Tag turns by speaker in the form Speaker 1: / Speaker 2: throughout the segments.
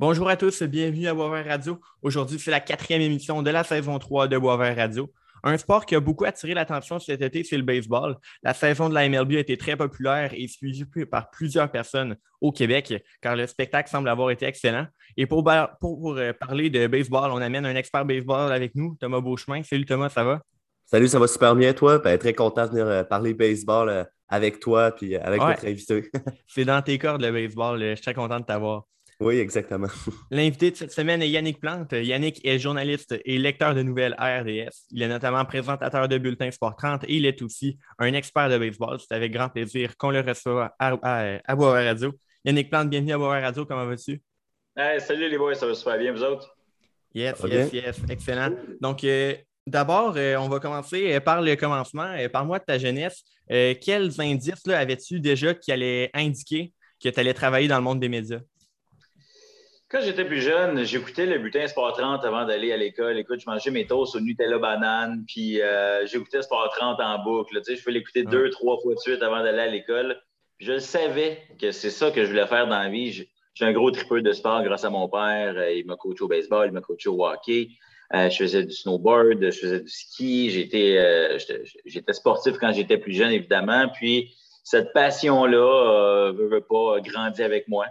Speaker 1: Bonjour à tous, bienvenue à Boisvert Radio. Aujourd'hui, c'est la quatrième émission de la saison 3 de Boisvert Radio. Un sport qui a beaucoup attiré l'attention cet été, c'est le baseball. La saison de la MLB a été très populaire et suivie par plusieurs personnes au Québec, car le spectacle semble avoir été excellent. Et pour, pour euh, parler de baseball, on amène un expert baseball avec nous, Thomas Beauchemin. Salut Thomas, ça va?
Speaker 2: Salut, ça va super bien, toi? Ben, très content de venir euh, parler baseball euh, avec toi et avec notre invité.
Speaker 1: c'est dans tes cordes le baseball. Je suis très content de t'avoir.
Speaker 2: Oui, exactement.
Speaker 1: L'invité de cette semaine est Yannick Plante. Yannick est journaliste et lecteur de nouvelles à RDS. Il est notamment présentateur de Bulletin Sport 30 et il est aussi un expert de baseball. C'est avec grand plaisir qu'on le reçoit à, à, Radio. Yannick Plante, bienvenue à Boisvert Radio. Comment vas-tu?
Speaker 3: salut les boys, ça va super bien, vous autres?
Speaker 1: Yes, yes, yes. Excellent. Donc, euh, D'abord, euh, on va commencer euh, par le commencement. Parle-moi de ta jeunesse. quels indices avais-tu déjà qui allaient indiquer que tu allais travailler dans le monde des médias?
Speaker 3: Quand j'étais plus jeune, j'écoutais le bulletin Sport 30 avant d'aller à l'école. Écoute, je mangeais mes toasts au Nutella banane, puis euh, j'écoutais Sport 30 en boucle. Tu sais, je pouvais l'écouter deux, trois fois de suite avant d'aller à l'école. Je savais que c'est ça que je voulais faire dans la vie. J'ai un gros tripeux de sport grâce à mon père. Euh, il m'a coaché au baseball, il m'a coaché au hockey. Euh, je faisais du snowboard, je faisais du ski. J'étais sportif quand j'étais plus jeune, évidemment. Puis cette passion-là ne veut pas grandir avec moi.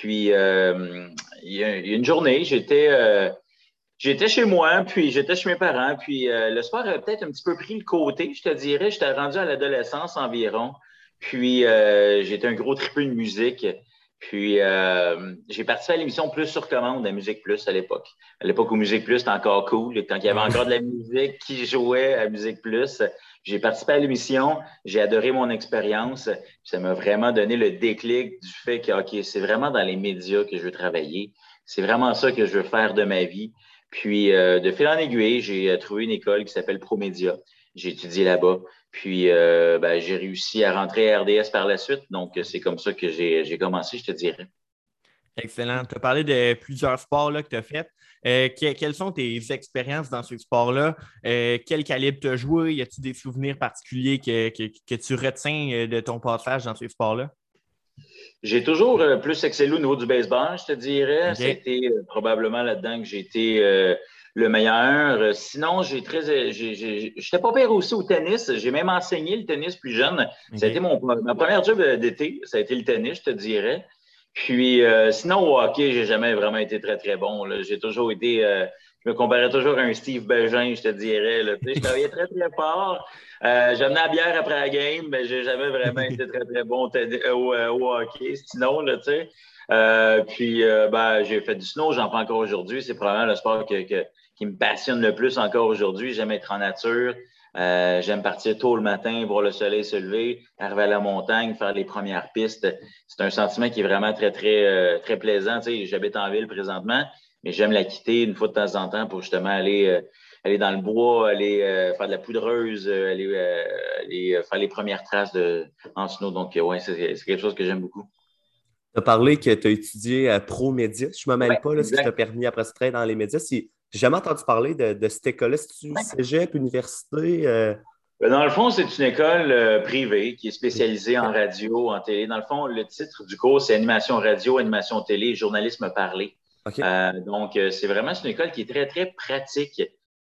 Speaker 3: Puis, euh, il, y a, une journée, j'étais euh, j'étais chez moi, puis j'étais chez mes parents, puis euh, le sport a peut-être un petit peu pris le côté, je te dirais. J'étais rendu à l'adolescence environ. Puis, j'étais un gros tripeux de musique. Puis, j'ai participé à l'émission Plus sur commande à Musique Plus à l'époque. À l'époque où Musique Plus était encore cool, quand il y avait encore de la musique qui jouait à Musique Plus. J'ai participé à l'émission, j'ai adoré mon expérience. Ça m'a vraiment donné le déclic du fait que, OK, c'est vraiment dans les médias que je veux travailler. C'est vraiment ça que je veux faire de ma vie. Puis, euh, de fil en aiguille, j'ai euh, trouvé une école qui s'appelle ProMédia. J'ai étudié là-bas. Puis, euh, ben, j'ai réussi à rentrer à RDS par la suite. Donc, c'est comme ça que j'ai commencé, je te dirais.
Speaker 1: Excellent. Tu as parlé de plusieurs sports là, que tu as fait. Euh, quelles sont tes expériences dans ces sports-là? Euh, quel calibre tu as joué? Y a-t-il des souvenirs particuliers que, tu retiens euh, de ton passage dans ces sports-là?
Speaker 3: J'ai toujours plus excellé au niveau du baseball, je te dirais. C'était probablement là-dedans que j'ai été le meilleur. Sinon, j'ai très. J'étais pas pire aussi au tennis. J'ai même enseigné le tennis plus jeune. Ça a été mon, ma première job d'été. Ça a été le tennis, je te dirais. Puis euh, sinon, au hockey, j'ai jamais vraiment été très, très bon. J'ai toujours été. Euh, je me comparais toujours à un Steve Belgin, je te dirais. Là. Je travaillais très, très fort. Euh, J'amenais la bière après la game, mais j'ai jamais vraiment été très, très bon au, hockey. Sinon, là, tu sais. puis ben, j'ai fait du snow, j'en fais encore aujourd'hui. C'est probablement le sport que, qui me passionne le plus encore aujourd'hui. J'aime être en nature. Euh, j'aime partir tôt le matin, voir le soleil se lever, arriver à la montagne, faire les premières pistes. C'est un sentiment qui est vraiment très, très, euh, très plaisant. Tu sais, j'habite en ville présentement, mais j'aime la quitter une fois de temps en temps pour justement aller, euh, aller dans le bois, aller faire de la poudreuse, aller, faire les premières traces de, en snow. Donc, ouais, c'est quelque chose que j'aime beaucoup.
Speaker 2: Tu as parlé que tu as étudié à ProMédia. Je ne me mêle pas là, ce qui t'a permis après ce travailler dans les médias. Si, j'ai jamais entendu parler de, cette école-là. C'est-tu cégep, université? Euh?
Speaker 3: Dans le fond, c'est une école euh, privée qui est spécialisée en radio, en télé. Dans le fond, le titre du cours, c'est animation radio, animation télé, journalisme parlé. Euh, donc, c'est vraiment une école qui est très, très pratique.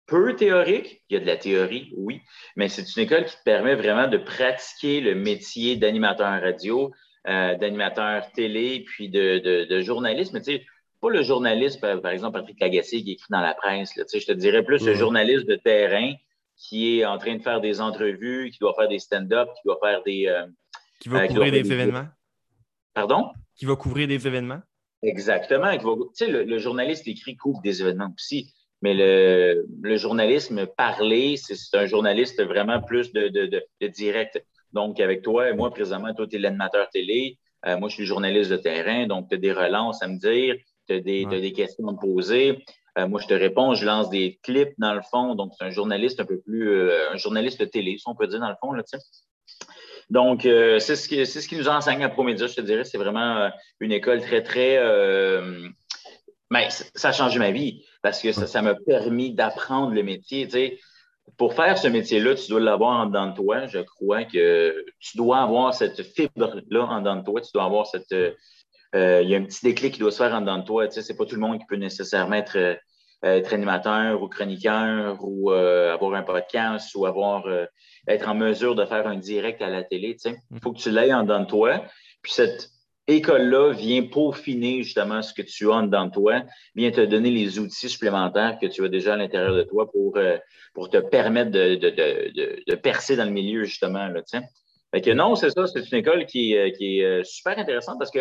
Speaker 3: Peu théorique, il y a de la théorie, oui, mais c'est une école qui te permet vraiment de pratiquer le métier d'animateur radio, d'animateur télé, puis de, de, de journalisme. Tu sais, pas le journaliste, par, exemple, Patrick Lagacé qui écrit dans la presse. Là, je te dirais plus le journaliste de terrain qui est en train de faire des entrevues, qui doit faire des stand-up, qui doit faire des.
Speaker 1: Euh, qui va euh, couvrir des, événements.
Speaker 3: Pardon?
Speaker 1: Qui va couvrir des événements.
Speaker 3: Exactement. Tu sais, le, journaliste écrit couvre des événements aussi. Mais le, le journalisme parlé, c'est un journaliste vraiment plus de, de, de, direct. Donc, avec toi, moi, présentement, toi, tu es l'animateur télé. Euh, moi, je suis le journaliste de terrain. Donc, tu as des relances à me dire tu as, des questions à me poser. Euh, moi, je te réponds, je lance des clips dans le fond. Donc, c'est un journaliste un peu plus, euh, un journaliste de télé, si on peut dire dans le fond. Là, donc, euh, c'est ce, qui, ce qui nous enseigne à Promédia, je te dirais. C'est vraiment une école très, très. mais ça a changé ma vie parce que ça m'a permis d'apprendre le métier. Pour faire ce métier-là, tu dois l'avoir en dedans de toi. Je crois que tu dois avoir cette fibre-là en dedans de toi. Tu dois avoir cette il y a un petit déclic qui doit se faire en dedans de toi. Tu sais, c'est pas tout le monde qui peut nécessairement être, être animateur ou chroniqueur ou avoir un podcast ou avoir être en mesure de faire un direct à la télé. Il mm. faut que tu l'aies en dedans de toi. Puis cette école-là vient peaufiner justement ce que tu as en dedans de toi, vient te donner les outils supplémentaires que tu as déjà à l'intérieur de toi pour, euh, pour te permettre de, de, de, de, percer dans le milieu, justement. Là, fait que non, c'est ça, c'est une école qui, euh, qui est euh, super intéressante parce que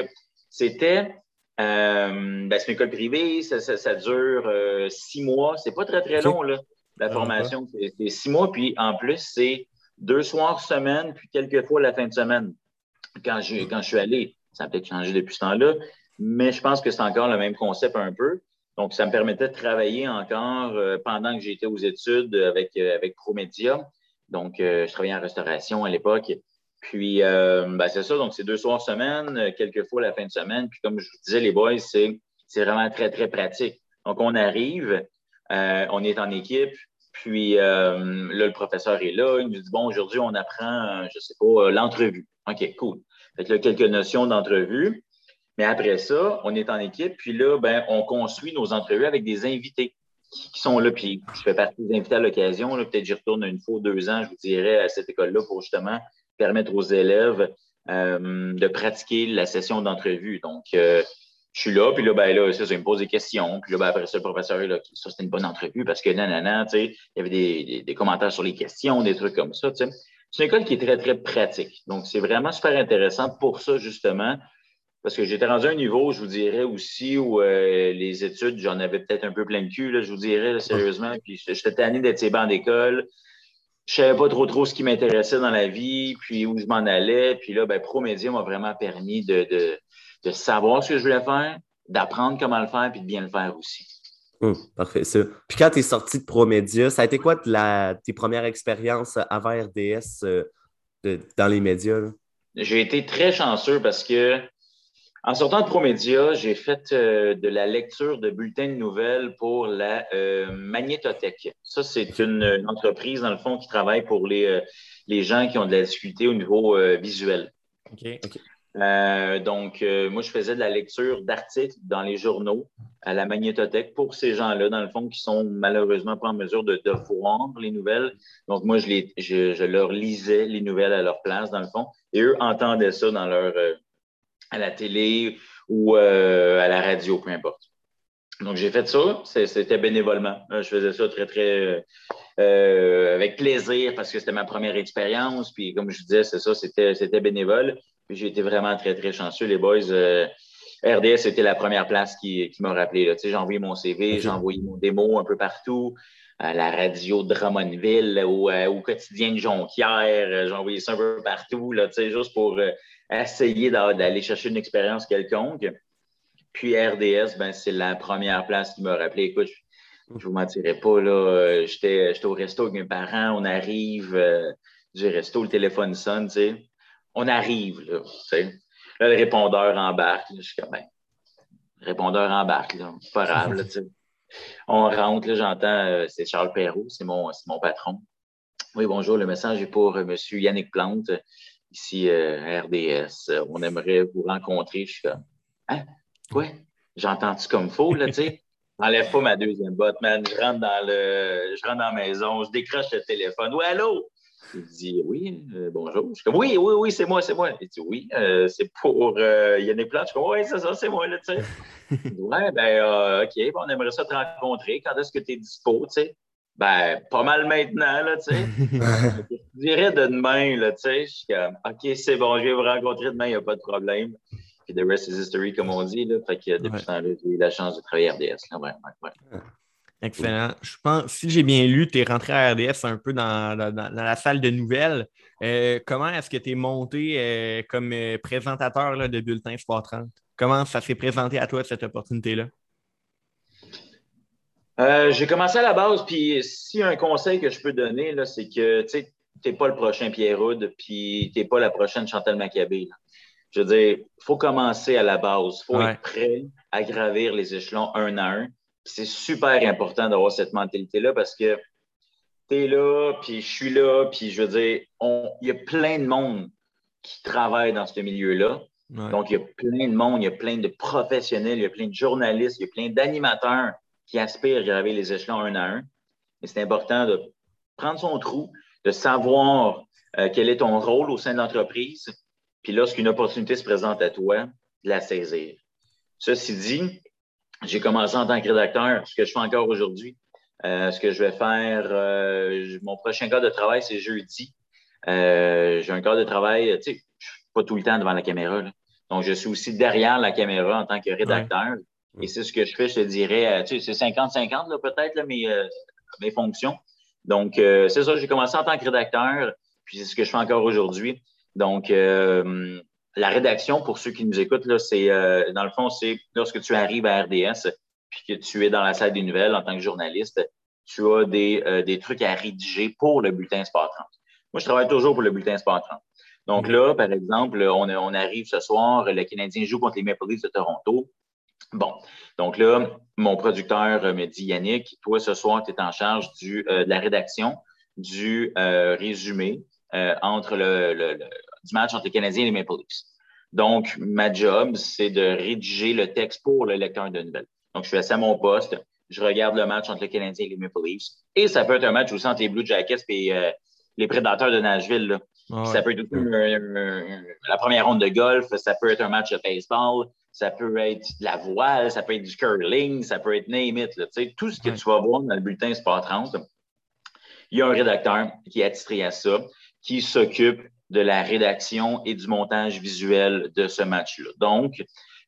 Speaker 3: c'était euh, ben, c'est une école privée, ça, ça, ça dure six mois. C'est pas très, très long, là, la ah, formation. C'est six mois, puis en plus, c'est deux soirs semaine, puis quelques fois la fin de semaine. Quand je, quand je suis allé, ça a peut-être changé depuis ce temps-là, mais je pense que c'est encore le même concept un peu. Donc, ça me permettait de travailler encore euh, pendant que j'étais aux études avec, euh, avec ProMedia. Donc, euh, je travaillais en restauration à l'époque. Puis, ben, c'est ça. Donc, c'est deux soirs semaine, quelques fois la fin de semaine. Puis, comme je vous disais, les boys, c'est vraiment très, très pratique. Donc, on arrive, on est en équipe, puis là, le professeur est là, il nous dit Bon, aujourd'hui, on apprend, je sais pas, l'entrevue. OK, cool. Fait que là, quelques notions d'entrevue. Mais après ça, on est en équipe, puis là, ben, on construit nos entrevues avec des invités qui, sont là. Puis je fais partie des invités à l'occasion. Peut-être j'y retourne une fois deux ans, je vous dirais, à cette école-là pour justement permettre aux élèves euh, de pratiquer la session d'entrevue. Donc, euh, je suis là, puis là, ben là, ça, me pose des questions. Puis là, ben, après ça, le professeur là, ça, c'était une bonne entrevue parce que nanana, tu sais, il y avait des, des, commentaires sur les questions, des trucs comme ça, tu sais. C'est une école qui est très, très pratique. Donc, c'est vraiment super intéressant pour ça, justement, parce que j'étais rendu à un niveau, je vous dirais aussi, où euh, les études, j'en avais peut-être un peu plein de cul, là, je vous dirais, sérieusement. Puis, j'étais tanné d'être ces bancs d'école. Je savais pas trop trop ce qui m'intéressait dans la vie, puis où je m'en allais. Puis là, ben, ProMédia m'a vraiment permis de, de, de savoir ce que je voulais faire, d'apprendre comment le faire, puis de bien le faire aussi.
Speaker 2: Hum, parfait, ça. Puis quand tu es sorti de ProMédia, ça a été quoi la, tes premières expériences avant RDS euh, dans les médias?
Speaker 3: J'ai été très chanceux parce que en sortant de ProMédia, j'ai fait euh, de la lecture de bulletins de nouvelles pour la euh, Magnétothèque. Ça, c'est une, entreprise, dans le fond, qui travaille pour les, les gens qui ont de la difficulté au niveau visuel. OK. Euh, donc, euh, moi, je faisais de la lecture d'articles dans les journaux à la magnétothèque pour ces gens-là, dans le fond, qui sont malheureusement pas en mesure de, de voir les nouvelles. Donc, moi, je, les, je, leur lisais les nouvelles à leur place, dans le fond, et eux entendaient ça dans leur, euh, à la télé ou à la radio, peu importe. Donc, j'ai fait ça. C'était bénévolement. Je faisais ça très, très avec plaisir parce que c'était ma première expérience. Puis, comme je disais, c'est ça, c'était bénévole j'ai été vraiment très, très chanceux. Les boys, euh, RDS, c'était la première place qui, qui m'a rappelé. J'ai envoyé mon CV, j'ai envoyé mon démo un peu partout. À la radio de Drummondville, au, euh, au quotidien de Jonquière, euh, j'ai envoyé ça un peu partout, là, juste pour essayer d'aller chercher une expérience quelconque. Puis RDS, ben, c'est la première place qui m'a rappelé. Écoute, je ne vous mentirai pas, là, j'étais au resto avec mes parents, on arrive du resto, le téléphone sonne, tu sais on arrive, là, Là, le répondeur embarque. je suis comme, ben, le répondeur embarque, là. Pas grave, là, On rentre, j'entends, euh, c'est Charles Perrault, c'est mon, mon patron. Oui, bonjour, le message est pour euh, M. Yannick Plante, ici euh, RDS. On aimerait vous rencontrer. Je suis comme, hein? Quoi? J'entends-tu comme faux, là, tu sais? J'enlève pas ma deuxième botte, man. Je rentre dans le, je rentre dans la maison, je décroche le téléphone. Oui, allô? Il dit oui, euh, bonjour. Je dis oui, oui, oui, c'est moi, c'est moi. Il dit oui, euh, c'est pour euh, Yannick Plante. Je dis oui, c'est ça, c'est moi, là, tu sais. ouais, ben, OK, on aimerait ça te rencontrer. Quand est-ce que tu es dispo, tu sais? Ben, pas mal maintenant, là, tu sais. je dirais de demain, là, tu sais. Je suis comme, OK, c'est bon, je vais vous rencontrer demain, il n'y a pas de problème. Puis the rest is history, comme on dit, là. Fait que depuis ce temps-là, j'ai eu la chance de travailler à RDS, là, ouais, ouais, ouais.
Speaker 1: Excellent. Je pense, si j'ai bien lu, tu es rentré à RDS un peu dans, la salle de nouvelles. Euh, comment est-ce que tu es monté euh, comme euh, présentateur de Bulletin Sport 30? Comment ça s'est présenté à toi, cette opportunité-là?
Speaker 3: J'ai commencé à la base, puis si un conseil que je peux donner, c'est que tu n'es pas le prochain Pierre Houd, puis tu n'es pas la prochaine Chantal Maccabé. Je veux dire, il faut commencer à la base. Il faut être prêt à gravir les échelons un à un c'est super important d'avoir cette mentalité-là parce que tu es là, puis je suis là, puis je veux dire, il y a plein de monde qui travaille dans ce milieu-là. Donc, il y a plein de monde, il y a plein de professionnels, il y a plein de journalistes, il y a plein d'animateurs qui aspirent à graver les échelons un à un. Et c'est important de prendre son trou, de savoir euh, quel est ton rôle au sein de l'entreprise, puis lorsqu'une opportunité se présente à toi, de la saisir. Ceci dit, j'ai commencé en tant que rédacteur, ce que je fais encore aujourd'hui. Euh, ce que je vais faire, euh, mon prochain cas de travail, c'est jeudi. j'ai un cas de travail, tu sais, pas tout le temps devant la caméra. Donc, je suis aussi derrière la caméra en tant que rédacteur. Et c'est ce que je fais, je te dirais, tu sais, c'est 50-50 peut-être mes, mes fonctions. Donc, c'est ça, j'ai commencé en tant que rédacteur. Puis c'est ce que je fais encore aujourd'hui. Donc, euh, la rédaction, pour ceux qui nous écoutent, là, c'est euh, dans le fond, c'est lorsque tu arrives à RDS puis que tu es dans la salle des nouvelles en tant que journaliste, tu as des, euh, des trucs à rédiger pour le bulletin Sport 30. Moi, je travaille toujours pour le bulletin Sport 30. Donc là, par exemple, on, on arrive ce soir, le Canadien joue contre les Maple Leafs de Toronto. Bon, donc là, mon producteur me dit, Yannick, toi, ce soir, tu es en charge du, de la rédaction, du résumé, euh, entre le, du match entre les Canadiens et les Maple Leafs. Donc, ma job, c'est de rédiger le texte pour le lecteur de nouvelles. Donc, je fais ça à mon poste. Je regarde le match entre les Canadiens et les Maple Leafs. Et ça peut être un match aussi entre les Blue Jackets et euh, les Prédateurs de Nashville. Ça peut être la première ronde de golf. Ça peut être un match de baseball. Ça peut être de la voile. Ça peut être du curling. Ça peut être name it. tout ce que tu vas voir dans le bulletin Sport 30, il y a un rédacteur qui est attitré à ça qui s'occupe de la rédaction et du montage visuel de ce match-là. Donc,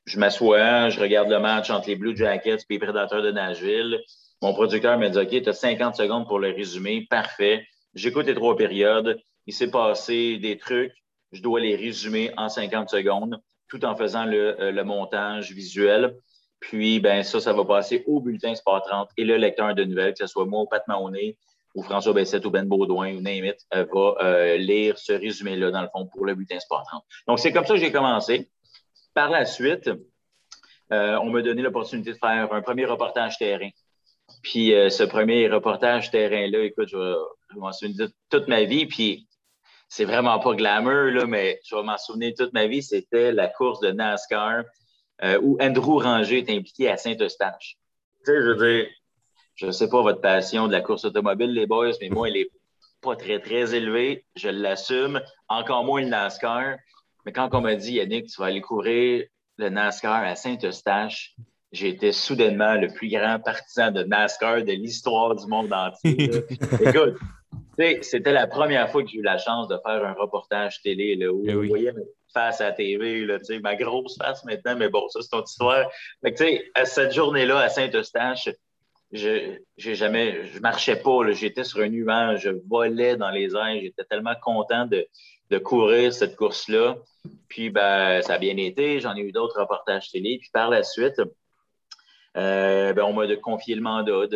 Speaker 3: je m'assois, je regarde le match entre les Blue Jackets et les Prédateurs de Nashville. Mon producteur me dit OK, tu as 50 secondes pour le résumer. Parfait. J'écoute les trois périodes. Il s'est passé des trucs. Je dois les résumer en 50 secondes tout en faisant le, euh, le montage visuel. Puis, ben ça, ça va passer au bulletin Sport 30 et le lecteur de nouvelles, que ce soit moi ou Pat Mahoney ou François Bessette ou Ben Baudouin ou Name euh, va euh, lire ce résumé-là, dans le fond, pour le bulletin Sport 30. Donc, c'est comme ça que j'ai commencé. Par la suite, on m'a donné l'opportunité de faire un premier reportage terrain. Puis ce premier reportage terrain-là, écoute, je vais, m'en souvenir toute ma vie. Puis c'est vraiment pas glamour, là, mais je vais m'en souvenir toute ma vie. C'était la course de NASCAR où Andrew Ranger est impliqué à Saint-Eustache. Tu sais, je veux dire, je ne sais pas votre passion de la course automobile, les boys, mais moi, elle n'est pas très, très élevée. Je l'assume. Encore moins le NASCAR. Mais quand on m'a dit, Yannick, tu vas aller couvrir le NASCAR à Saint-Eustache, j'ai été soudainement le plus grand partisan de NASCAR de l'histoire du monde entier. Écoute, c'était la première fois que j'ai eu la chance de faire un reportage télé là, où eh vous voyez ma face à la TV, là, ma grosse face maintenant, mais bon, ça, c'est ton histoire. Fait à cette journée-là, à Saint-Eustache, je j'ai jamais, je marchais pas, j'étais sur un nuage, je volais dans les airs, j'étais tellement content de, de courir cette course-là. Puis ben, ça a bien été, j'en ai eu d'autres reportages télé. Puis par la suite, euh, ben, on m'a confié le mandat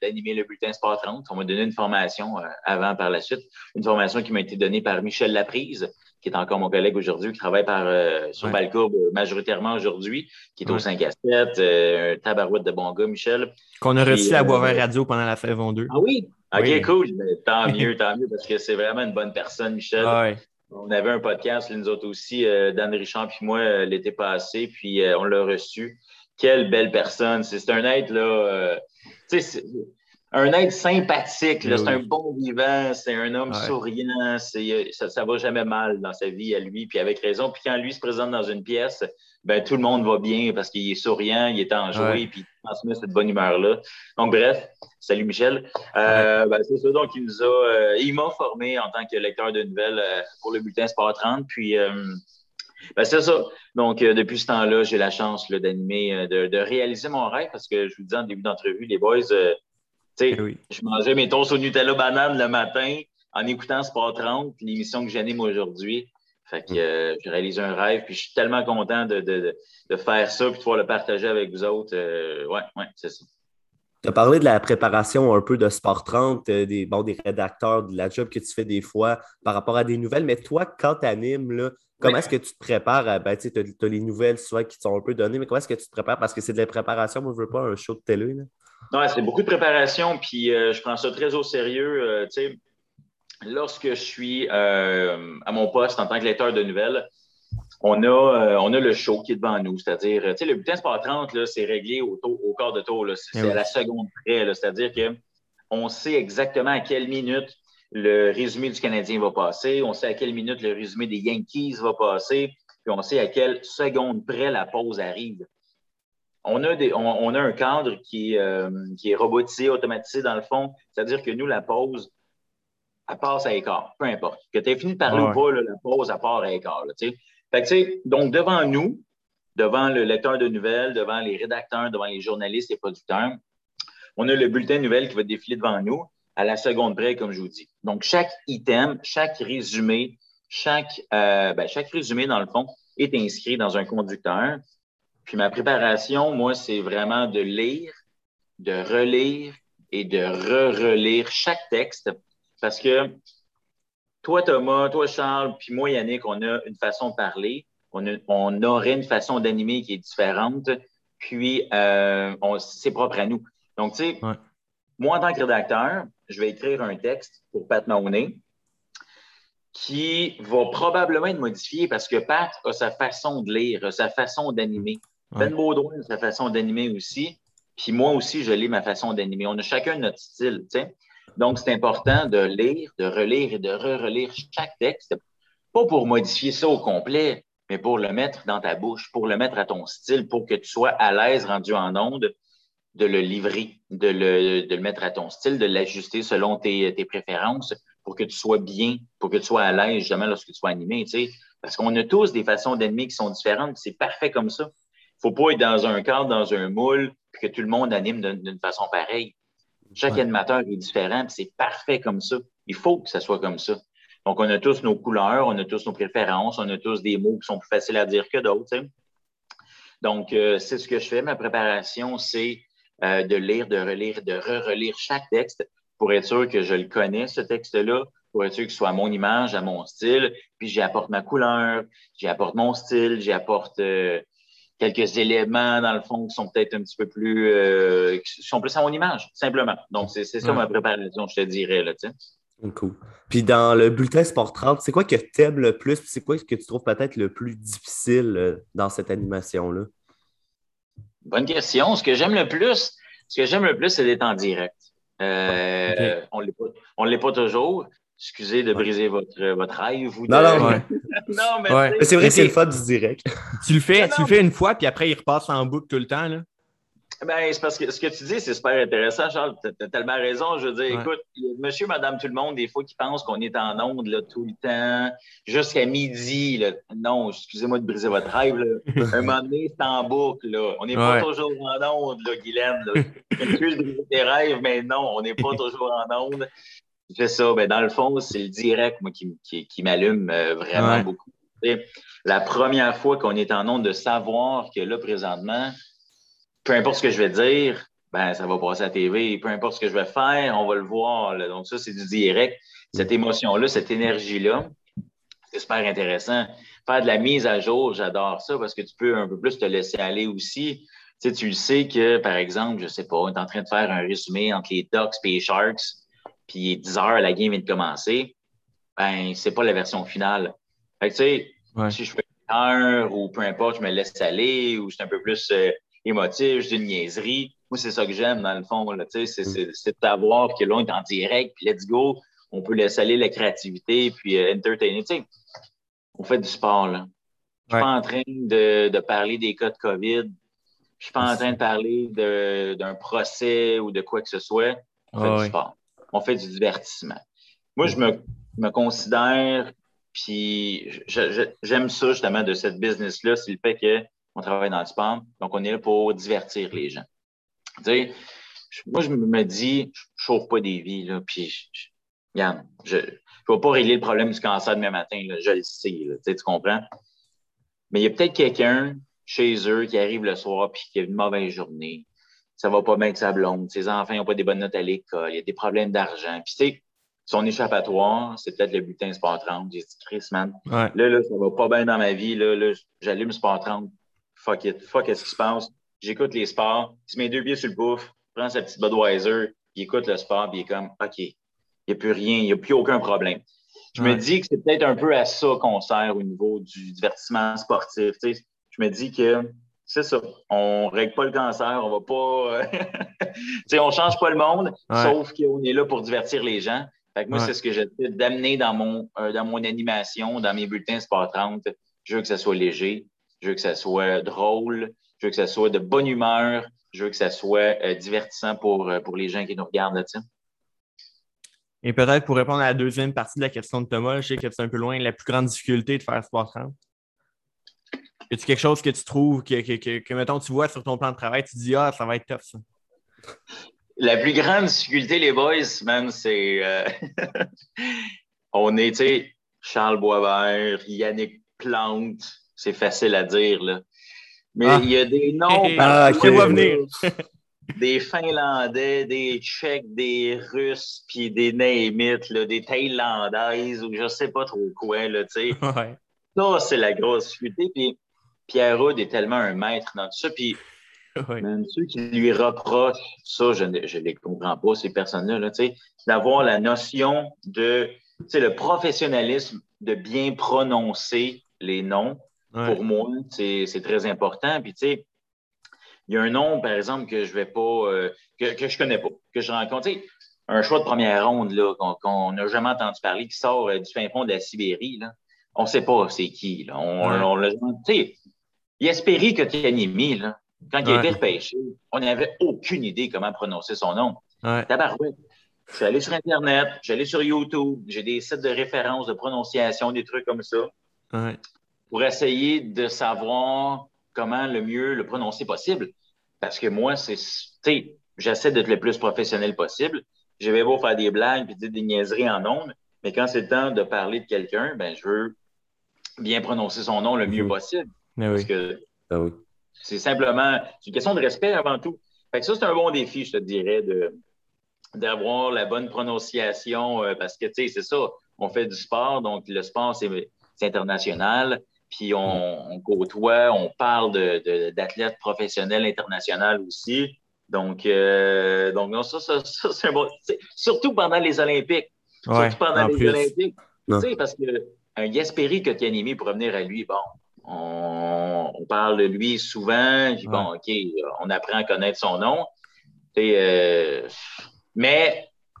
Speaker 3: d'animer le bulletin Sport 30. On m'a donné une formation euh, avant, par la suite, une formation qui m'a été donnée par Michel Laprise, qui est encore mon collègue aujourd'hui, qui travaille par, euh, sur ouais. majoritairement aujourd'hui, qui est au 5 à 7, un tabarouette de bon gars, Michel.
Speaker 1: Qu'on a reçu à Boisvert Radio pendant la saison 2.
Speaker 3: Ah oui? OK, cool. tant mieux, tant mieux, parce que c'est vraiment une bonne personne, Michel. Ah on avait un podcast, nous autres aussi, Dan Richard puis moi, l'été passé, puis on l'a reçu quelle belle personne. C'est un être, là, euh, un être sympathique, c'est un bon vivant, c'est un homme souriant, ça, ça va jamais mal dans sa vie à lui, puis avec raison. Puis quand lui se présente dans une pièce, ben tout le monde va bien parce qu'il est souriant, il est enjoué, puis il transmet cette bonne humeur-là. Donc, bref, salut Michel. Euh, ben, c'est ça, donc il nous a, euh, il m'a formé en tant que lecteur de nouvelles pour le bulletin Sport 30, puis ben, c'est ça. Donc, euh, depuis ce temps-là, j'ai la chance d'animer, euh, de, de, réaliser mon rêve parce que je vous disais en début d'entrevue, les boys, euh, tu sais, eh je mangeais mes toasts au Nutella banane le matin en écoutant Sport 30, l'émission que j'anime aujourd'hui. Fait que mm. j'ai réalisé un rêve, puis je suis tellement content de, de, de, faire ça, puis de pouvoir le partager avec vous autres. ouais, ouais, c'est ça.
Speaker 2: Tu as parlé de la préparation un peu de Sport 30, des, bon, des rédacteurs, de la job que tu fais des fois par rapport à des nouvelles, mais toi, quand tu animes, Comment est-ce que tu te prépares? ben, tu as, les nouvelles souvent qui te sont un peu données, mais comment est-ce que tu te prépares? Parce que c'est de la préparation, moi, je veux pas un show de télé.
Speaker 3: Là. c'est beaucoup de préparation, puis euh, je prends ça très au sérieux. Euh, tu sais, lorsque je suis euh, à mon poste en tant que lecteur de nouvelles, on a, on a le show qui est devant nous, c'est-à-dire, tu sais, le bulletin Sport 30, c'est réglé au, au quart de tour, c'est eh à la seconde près, c'est-à-dire qu'on sait exactement à quelle minute le résumé du Canadien va passer, on sait à quelle minute le résumé des Yankees va passer, puis on sait à quelle seconde près la pause arrive. On a, des, on, a un cadre qui, euh, qui est robotisé, automatisé dans le fond, c'est-à-dire que nous, la pause, elle passe à écart, peu importe. Que tu aies fini de parler ou pas, la pause, elle part à écart. Fait donc, devant nous, devant le lecteur de nouvelles, devant les rédacteurs, devant les journalistes et producteurs, on a le bulletin de nouvelles qui va défiler devant nous à la seconde près, comme je vous dis. Donc, chaque item, chaque résumé, chaque, euh, ben, chaque résumé, dans le fond, est inscrit dans un conducteur. Puis ma préparation, moi, c'est vraiment de lire, de relire et de re-relire chaque texte parce que toi, Thomas, toi, Charles, puis moi, Yannick, on a une façon de parler. On, aurait une façon d'animer qui est différente. Puis, euh, c'est propre à nous. Donc, tu sais, moi, en tant que rédacteur, je vais écrire un texte pour Pat Mahoney qui va probablement être modifié parce que Pat a sa façon de lire, sa façon d'animer. Ben Baudouin a sa façon d'animer aussi. Puis moi aussi, je lis ma façon d'animer. On a chacun notre style, tu sais. Donc, c'est important de lire, de relire et de re-relire chaque texte, pas pour modifier ça au complet, mais pour le mettre dans ta bouche, pour le mettre à ton style, pour que tu sois à l'aise rendu en onde de le livrer, de le, de le mettre à ton style, de l'ajuster selon tes, tes, préférences pour que tu sois bien, pour que tu sois à l'aise jamais lorsque tu sois animé. Tu sais. Parce qu'on a tous des façons d'animer qui sont différentes, c'est parfait comme ça. Il ne faut pas être dans un cadre, dans un moule, puis que tout le monde anime d'une façon pareille. Chaque animateur est différent, c'est parfait comme ça. Il faut que ça soit comme ça. Donc, on a tous nos couleurs, on a tous nos préférences, on a tous des mots qui sont plus faciles à dire que d'autres. Donc, euh, c'est ce que je fais. Ma préparation, c'est euh, de lire, de relire, de re-relire chaque texte pour être sûr que je le connais, ce texte-là, pour être sûr que ce soit à mon image, à mon style. Puis, j'y apporte ma couleur, j'y apporte mon style, j'y apporte euh, quelques éléments, dans le fond, qui sont peut-être un petit peu plus, euh, qui sont plus à mon image, simplement. Donc, c'est ça ma préparation, je te dirais, là, tu sais.
Speaker 2: Cool. Puis dans le bulletin Sport 30, c'est quoi que tu aimes le plus? C'est quoi que tu trouves peut-être le plus difficile dans cette animation-là?
Speaker 3: Bonne question. Ce que j'aime le plus, ce que j'aime le plus, c'est d'être en direct. Euh, On ne l'est pas toujours. Excusez de briser votre, votre rêve. Vous
Speaker 2: non, non, non, mais c'est vrai que c'est le fun du direct.
Speaker 1: Tu le fais, tu le fais une fois, puis après, il repasse en boucle tout le temps. Là.
Speaker 3: Ben, c'est parce que ce que tu dis, c'est super intéressant, Charles. Tu as, tellement raison. Je veux dire, écoute, monsieur, madame, tout le monde, des fois, qui pensent qu'on est en onde là, tout le temps, jusqu'à midi. Là. Non, excusez-moi de briser votre rêve. Là. Un moment donné, c'est en boucle. Là. On n'est pas toujours en onde, là, Guylaine. Là. Excuse de briser tes rêves, mais non, on n'est pas toujours en onde. Je fais ça. Ben, dans le fond, c'est le direct, moi, qui, qui, m'allume euh, vraiment beaucoup. la première fois qu'on est en onde de savoir que là, présentement, peu importe ce que je vais dire, ben, ça va passer à la TV. Peu importe ce que je vais faire, on va le voir. Donc, ça, c'est du direct. Cette émotion-là, cette énergie-là, c'est super intéressant. Faire de la mise à jour, j'adore ça parce que tu peux un peu plus te laisser aller aussi. Tu sais, tu sais que, par exemple, je sais pas, on est en train de faire un résumé entre les Ducks et les Sharks, puis il est 10 heures, la game vient de commencer. Ben, c'est pas la version finale. Fait que, tu sais, si je fais une heure ou peu importe, je me laisse aller ou c'est un peu plus euh, émotif, j'ai une niaiserie. Moi, c'est ça que j'aime, dans le fond. C'est, mm. c'est de savoir que là, on est en direct, puis let's go. On peut laisser aller la créativité, puis euh, entertainer. sais, on fait du sport, là. Je suis pas en train de, de, parler des cas de COVID. Je suis pas en train de parler d'un procès ou de quoi que ce soit. On fait du sport. On fait du divertissement. Moi, je me, me considère, puis j'aime ça justement de cette business-là, c'est le fait que on travaille dans le sport, donc on est là pour divertir les gens. Tu sais, moi, je me dis, je ne chauffe pas des vies, là, puis, je, regarde, je ne vais pas régler le problème du cancer demain matin, là, je le sais, là, tu, comprends? Mais il y a peut-être quelqu'un chez eux qui arrive le soir puis qui a une mauvaise journée. Ça va pas bien avec sa blonde. Ses enfants n'ont pas des bonnes notes à l'école. Il y a des problèmes d'argent. Puis, tu sais, son échappatoire, c'est peut-être le bulletin Sport 30. J'ai dit, Chris, man, là, là, ça va pas bien dans ma vie. Là, là j'allume Sport 30 fuck it, fuck ce qui se passe. J'écoute les sports, il se met deux pieds sur le bouffe, prend sa petite Budweiser, il écoute le sport, puis il est comme, OK, il n'y a plus rien, il n'y a plus aucun problème. Je me dis que c'est peut-être un peu à ça qu'on sert au niveau du divertissement sportif. je me dis que c'est ça. On ne règle pas le cancer, on va pas. on ne change pas le monde, sauf qu'on est là pour divertir les gens. Fait moi, c'est ce que j'essaie d'amener dans mon, euh, dans mon animation, dans mes bulletins Sport 30. Je veux que ça soit léger, je veux que ça soit drôle, je veux que ça soit de bonne humeur, je veux que ça soit euh, divertissant pour, euh, pour les gens qui nous regardent là
Speaker 1: Et peut-être pour répondre à la deuxième partie de la question de Thomas, je sais que c'est un peu loin la plus grande difficulté de faire Sport 30. Y a-tu quelque chose que tu trouves que, que, que, mettons, tu vois sur ton plan de travail, tu dis Ah, ça va être tough ça?
Speaker 3: La plus grande difficulté, les boys, man, c'est. Euh, on est, tu sais, Charles Boisvert, Yannick Plante, c'est facile à dire, là. Mais ah. il y a des noms.
Speaker 1: ah, venir.
Speaker 3: des Finlandais, des Tchèques, des Russes, puis des Némites, là, des Thaïlandaises ou je sais pas trop quoi, là, tu sais. Ça, c'est la grosse difficulté. Puis Pierre Houd est tellement un maître dans tout ça. Puis même ceux qui lui reprochent ça, je ne les comprends pas, ces personnes-là, d'avoir la notion de le professionnalisme de bien prononcer les noms. Pour moi, c'est très important. Puis, tu sais, il y a un nom, par exemple, que je vais pas, euh, que, que je connais pas, que je rencontre. un choix de première ronde qu'on n'a jamais entendu parler, qui sort euh, du fin fond de la Sibérie. Là. On ne sait pas c'est qui. Là. On, Yasperi Kotkaniemi, là, quand il a été repêché, on n'avait aucune idée comment prononcer son nom.
Speaker 1: Ouais.
Speaker 3: Tabarouette. Je suis allé sur Internet, je suis allé sur YouTube, j'ai des sites de référence, de prononciation, des trucs comme ça, pour essayer de savoir comment le mieux le prononcer possible. Parce que moi, c'est, j'essaie d'être le plus professionnel possible. Je vais beau faire des blagues et dire des niaiseries en nombre, mais quand c'est le temps de parler de quelqu'un, ben, je veux bien prononcer son nom le mieux mhm. possible.
Speaker 1: Parce
Speaker 3: que ah c'est simplement c'est une question de respect avant tout. Fait ça, c'est un bon défi, je te dirais, de, d'avoir la bonne prononciation euh, parce que, tu sais, c'est ça, on fait du sport, donc le sport, c'est, international, puis on, côtoie, on parle de, d'athlètes professionnels internationaux aussi. Donc, euh, donc non, ça, ça, c'est un bon. Surtout pendant les Olympiques. surtout pendant les Olympiques. Tu sais, parce que un Yasperi Kotkaniemi, pour revenir à lui, bon, on, parle de lui souvent, puis bon, OK, on apprend à connaître son nom. Euh, mais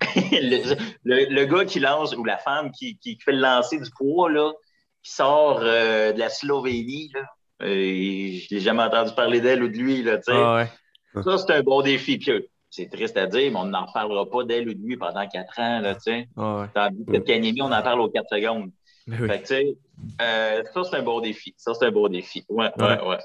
Speaker 3: le, gars qui lance, ou la femme qui, fait le lancer du poids, là, qui sort euh, de la Slovénie, là, euh, je n'ai jamais entendu parler d'elle ou de lui. Là,
Speaker 1: ah
Speaker 3: Ça, c'est un bon défi. c'est triste à dire, mais on n'en reparlera pas d'elle ou de lui pendant quatre ans. Là,
Speaker 1: ah
Speaker 3: Tandis que on en parle aux quatre secondes. Fait euh, ça, c'est un bon défi. Ça, c'est un bon défi. Ouais, ouais, ouais.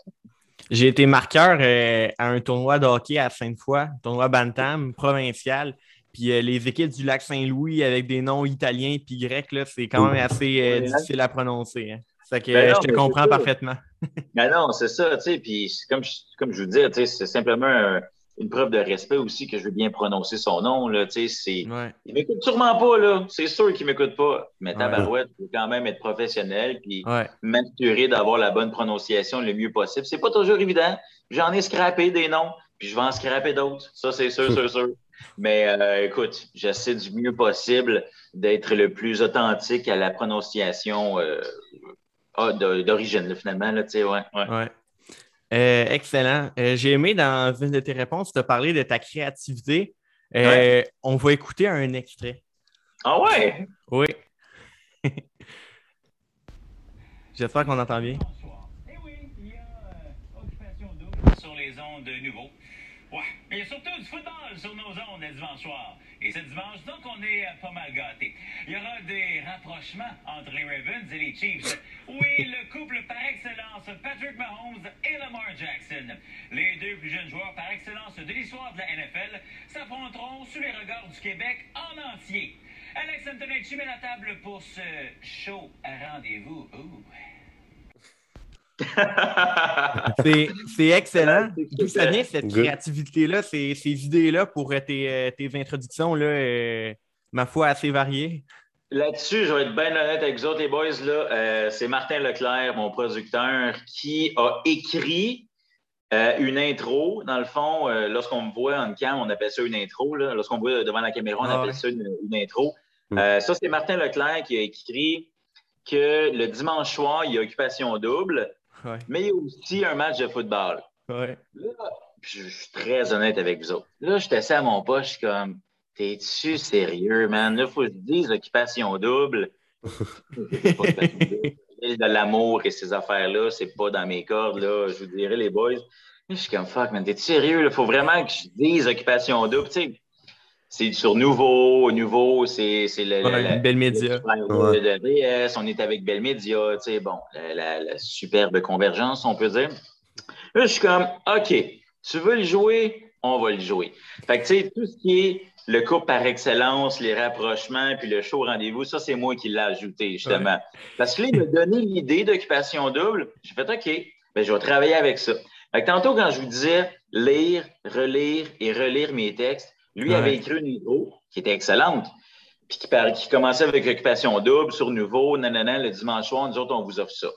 Speaker 1: J'ai été marqueur euh, à un tournoi de hockey à Sainte-Foy, tournoi Bantam provincial. Puis euh, les équipes du lac Saint-Louis avec des noms italiens puis grecs, c'est quand même assez difficile à prononcer. Hein. que ben je te comprends parfaitement.
Speaker 3: ben non, c'est ça, tu sais. Puis comme, comme je vous dis, c'est simplement un, une preuve de respect aussi que je veux bien prononcer son nom. Là, c'est...
Speaker 1: Ouais.
Speaker 3: Il m'écoute sûrement pas, là. C'est sûr qu'il m'écoute pas. Mais Tabarouette, il faut quand même être professionnel puis m'assurer d'avoir la bonne prononciation le mieux possible. C'est pas toujours évident. J'en ai scrappé des noms, puis je vais en scraper d'autres. Ça, c'est sûr, sûr, sûr. Mais euh, écoute, j'essaie du mieux possible d'être le plus authentique à la prononciation euh, ah, d'origine, finalement. Là, ouais,
Speaker 1: ouais. ouais. Euh, excellent. Euh, j'ai aimé dans une de tes réponses te parler de ta créativité. Euh, on va écouter un extrait.
Speaker 3: Ah ouais?
Speaker 1: Oui. J'espère qu'on entend bien.
Speaker 4: Eh oui, il y a occupation double sur les ondes de nouveau. Ouais, mais il y a surtout du football sur nos ondes le dimanche soir. Et ce dimanche, donc, on est pas mal gâtés. Il y aura des rapprochements entre les Ravens et les Chiefs. Oui, le couple par excellence, Patrick Mahomes et Lamar Jackson. Les deux plus jeunes joueurs par excellence de l'histoire de la NFL s'affronteront sous les regards du Québec en entier. Alex Antonetti met la table pour ce show rendez-vous.
Speaker 1: c'est excellent. D'où ça vient cette créativité-là, ces, ces idées-là pour euh, tes, euh, tes introductions, là, euh, ma foi, assez variées?
Speaker 3: Là-dessus, je vais être bien honnête avec vous autres, les boys. Là, c'est Martin Leclerc, mon producteur, qui a écrit une intro. Dans le fond, lorsqu'on me voit en cam, on appelle ça une intro. Lorsqu'on me voit devant la caméra, on ah appelle ça une, intro. Mm. Euh, ça, c'est Martin Leclerc qui a écrit que le dimanche soir, il y a occupation double, mais il y a aussi un match de football.
Speaker 1: Ouais.
Speaker 3: Là, je suis très honnête avec vous autres. Là, je assis à mon je suis comme, t'es-tu sérieux, man? Là, il faut que je dise occupation double. de l'amour et ces affaires-là, c'est pas dans mes cordes, là. Je vous dirais, les boys. Je suis comme, fuck, man, t'es sérieux? Il faut vraiment que je dise occupation double. Tu sais, c'est sur Nouveau. Nouveau, c'est le.
Speaker 1: Ouais, Belle Média.
Speaker 3: on est avec Belle Média, tu sais, bon, la, superbe convergence, on peut dire. Là, je suis comme, OK, tu veux le jouer? On va le jouer. Fait que, tu sais, tout ce qui est le couple par excellence, les rapprochements, puis le show rendez-vous, ça, c'est moi qui l'ai ajouté, justement. Parce que là, il m'a donné l'idée d'occupation double. J'ai fait, OK, ben, je vais travailler avec ça. Fait que tantôt, quand je vous disais lire, relire et relire mes textes, lui avait écrit une vidéo qui était excellente, puis qui, qui commençait avec occupation double sur nouveau, nanana, le dimanche soir, nous autres, on vous offre ça.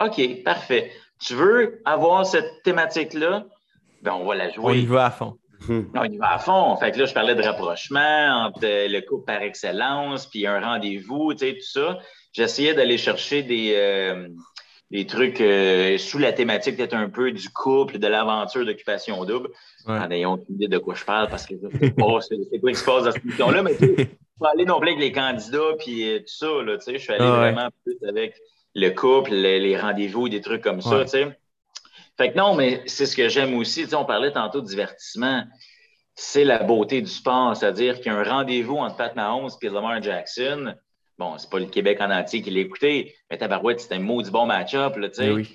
Speaker 3: OK, parfait. Tu veux avoir cette thématique-là? Ben, on va la jouer.
Speaker 1: On y va à fond.
Speaker 3: Non, il va à fond. Fait que là, je parlais de rapprochement entre le couple par excellence, puis un rendez-vous, tu sais, tout ça. J'essayais d'aller chercher des, euh, des trucs euh, sous la thématique peut-être un peu du couple, de l'aventure d'occupation double. En ayant aucune idée de quoi je parle parce que c'est quoi qui se passe dans cette mission-là, mais tu pas aller non plus avec les candidats puis euh, tout ça, là, tu sais, je suis allé ah vraiment plus avec le couple, les, rendez-vous, des trucs comme ça, tu sais. Fait que non, mais c'est ce que j'aime aussi, tu sais, on parlait tantôt de divertissement. C'est la beauté du sport, c'est-à-dire qu'il y a un rendez-vous entre Pat Mahomes et Lamar Jackson Bon, c'est pas le Québec en entier qui l'a écouté, mais Tabarouette, c'était un maudit bon match-up, là, tu sais.
Speaker 1: Oui.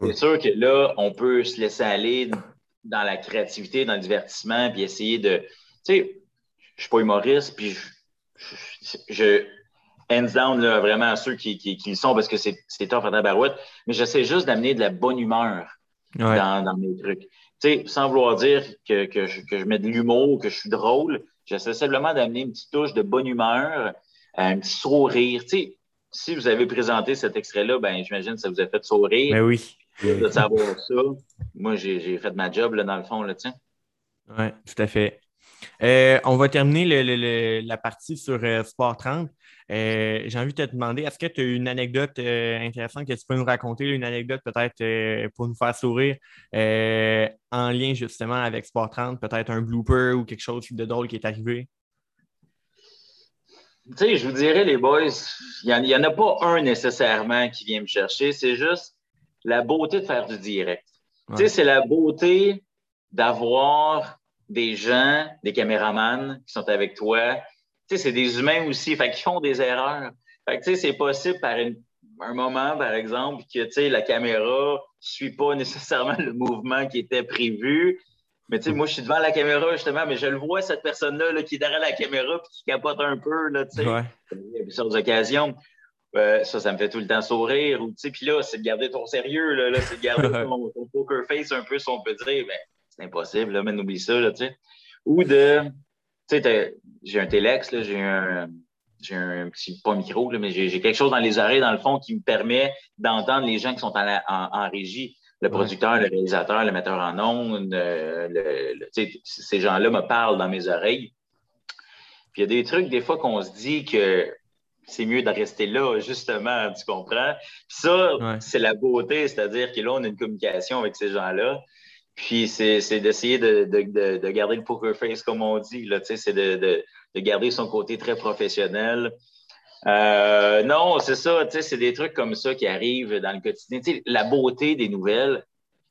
Speaker 3: C'est sûr que là, on peut se laisser aller dans la créativité, dans le divertissement, puis essayer de. Tu sais, je suis pas humoriste, puis je. je, hands down, là, vraiment à ceux qui, qui, qui, le sont parce que c'est tough à Tabarouette, mais j'essaie juste d'amener de la bonne humeur dans, dans, mes trucs. Tu sais, sans vouloir dire que, que, je, que je mets de l'humour, que je suis drôle, j'essaie simplement d'amener une petite touche de bonne humeur un petit sourire. Tu sais, si vous avez présenté cet extrait-là, ben, j'imagine que ça vous a fait sourire.
Speaker 1: Ben oui.
Speaker 3: De savoir ça. Moi, j'ai fait ma job là, dans le fond, là, tiens.
Speaker 1: Oui, tout à fait. Euh, on va terminer la partie sur euh, Sport 30. Euh, j'ai envie de te demander, est-ce que tu as une anecdote intéressante que tu peux nous raconter, une anecdote peut-être pour nous faire sourire en lien justement avec Sport 30, peut-être un blooper ou quelque chose de drôle qui est arrivé?
Speaker 3: Tu sais, je vous dirais, les boys, il n'y en, a pas un nécessairement qui vient me chercher. C'est juste la beauté de faire du direct. Tu sais, c'est la beauté d'avoir des gens, des caméramans qui sont avec toi. Tu sais, c'est des humains aussi, fait qu'ils font des erreurs. Fait que, tu sais, c'est possible par un moment, par exemple, que, tu sais, la caméra ne suit pas nécessairement le mouvement qui était prévu. Mais tu sais, moi, je suis devant la caméra, justement, mais je le vois, cette personne-là qui est derrière la caméra et qui capote un peu, là, tu sais. Ouais. Il y a plusieurs occasions. Euh, ça, ça me fait tout le temps sourire. Ou, puis là, c'est de garder ton sérieux, là, là c'est de garder ton, poker face un peu, si on peut dire. Ben, c'est impossible, là, mais n'oublie ça, là, tu sais. Ou de, tu sais, j'ai un téléx, là, j'ai un, j'ai un petit, pas micro, là, mais j'ai quelque chose dans les oreilles, dans le fond, qui me permet d'entendre les gens qui sont en, en régie le producteur, le réalisateur, le metteur en ondes, euh, ces gens-là me parlent dans mes oreilles. Puis il y a des trucs, des fois, qu'on se dit que c'est mieux de rester là, justement, tu comprends? Puis ça, c'est la beauté, c'est-à-dire que là, on a une communication avec ces gens-là. Puis c'est d'essayer de, de, garder le poker face, comme on dit. C'est de, garder son côté très professionnel. Euh, non, c'est ça, c'est des trucs comme ça qui arrivent dans le quotidien. la beauté des nouvelles,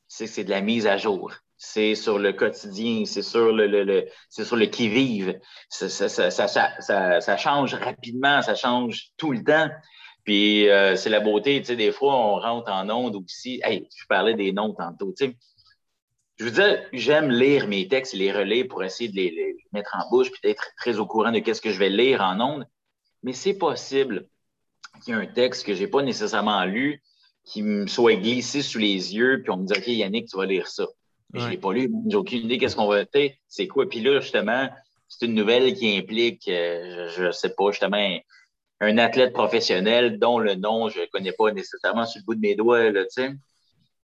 Speaker 3: c'est de la mise à jour. C'est sur le quotidien, c'est sur le, c'est sur le qui-vive. Ça, change rapidement, ça change tout le temps. Puis euh, c'est la beauté, des fois, on rentre en onde aussi. Hey, je parlais des noms tantôt. Je veux dire, j'aime lire mes textes et les relire pour essayer de les, mettre en bouche puis d'être très au courant de qu'est-ce que je vais lire en ondes mais c'est possible qu'il y ait un texte que je n'ai pas nécessairement lu qui me soit glissé sous les yeux, puis on me dit OK, Yannick, tu vas lire ça. Mais je ne l'ai pas lu, j'ai aucune idée qu'est-ce qu'on va faire. C'est quoi? Puis là, justement, c'est une nouvelle qui implique, euh, je ne sais pas, justement, un, athlète professionnel dont le nom, je ne connais pas nécessairement sur le bout de mes doigts, là, tu sais.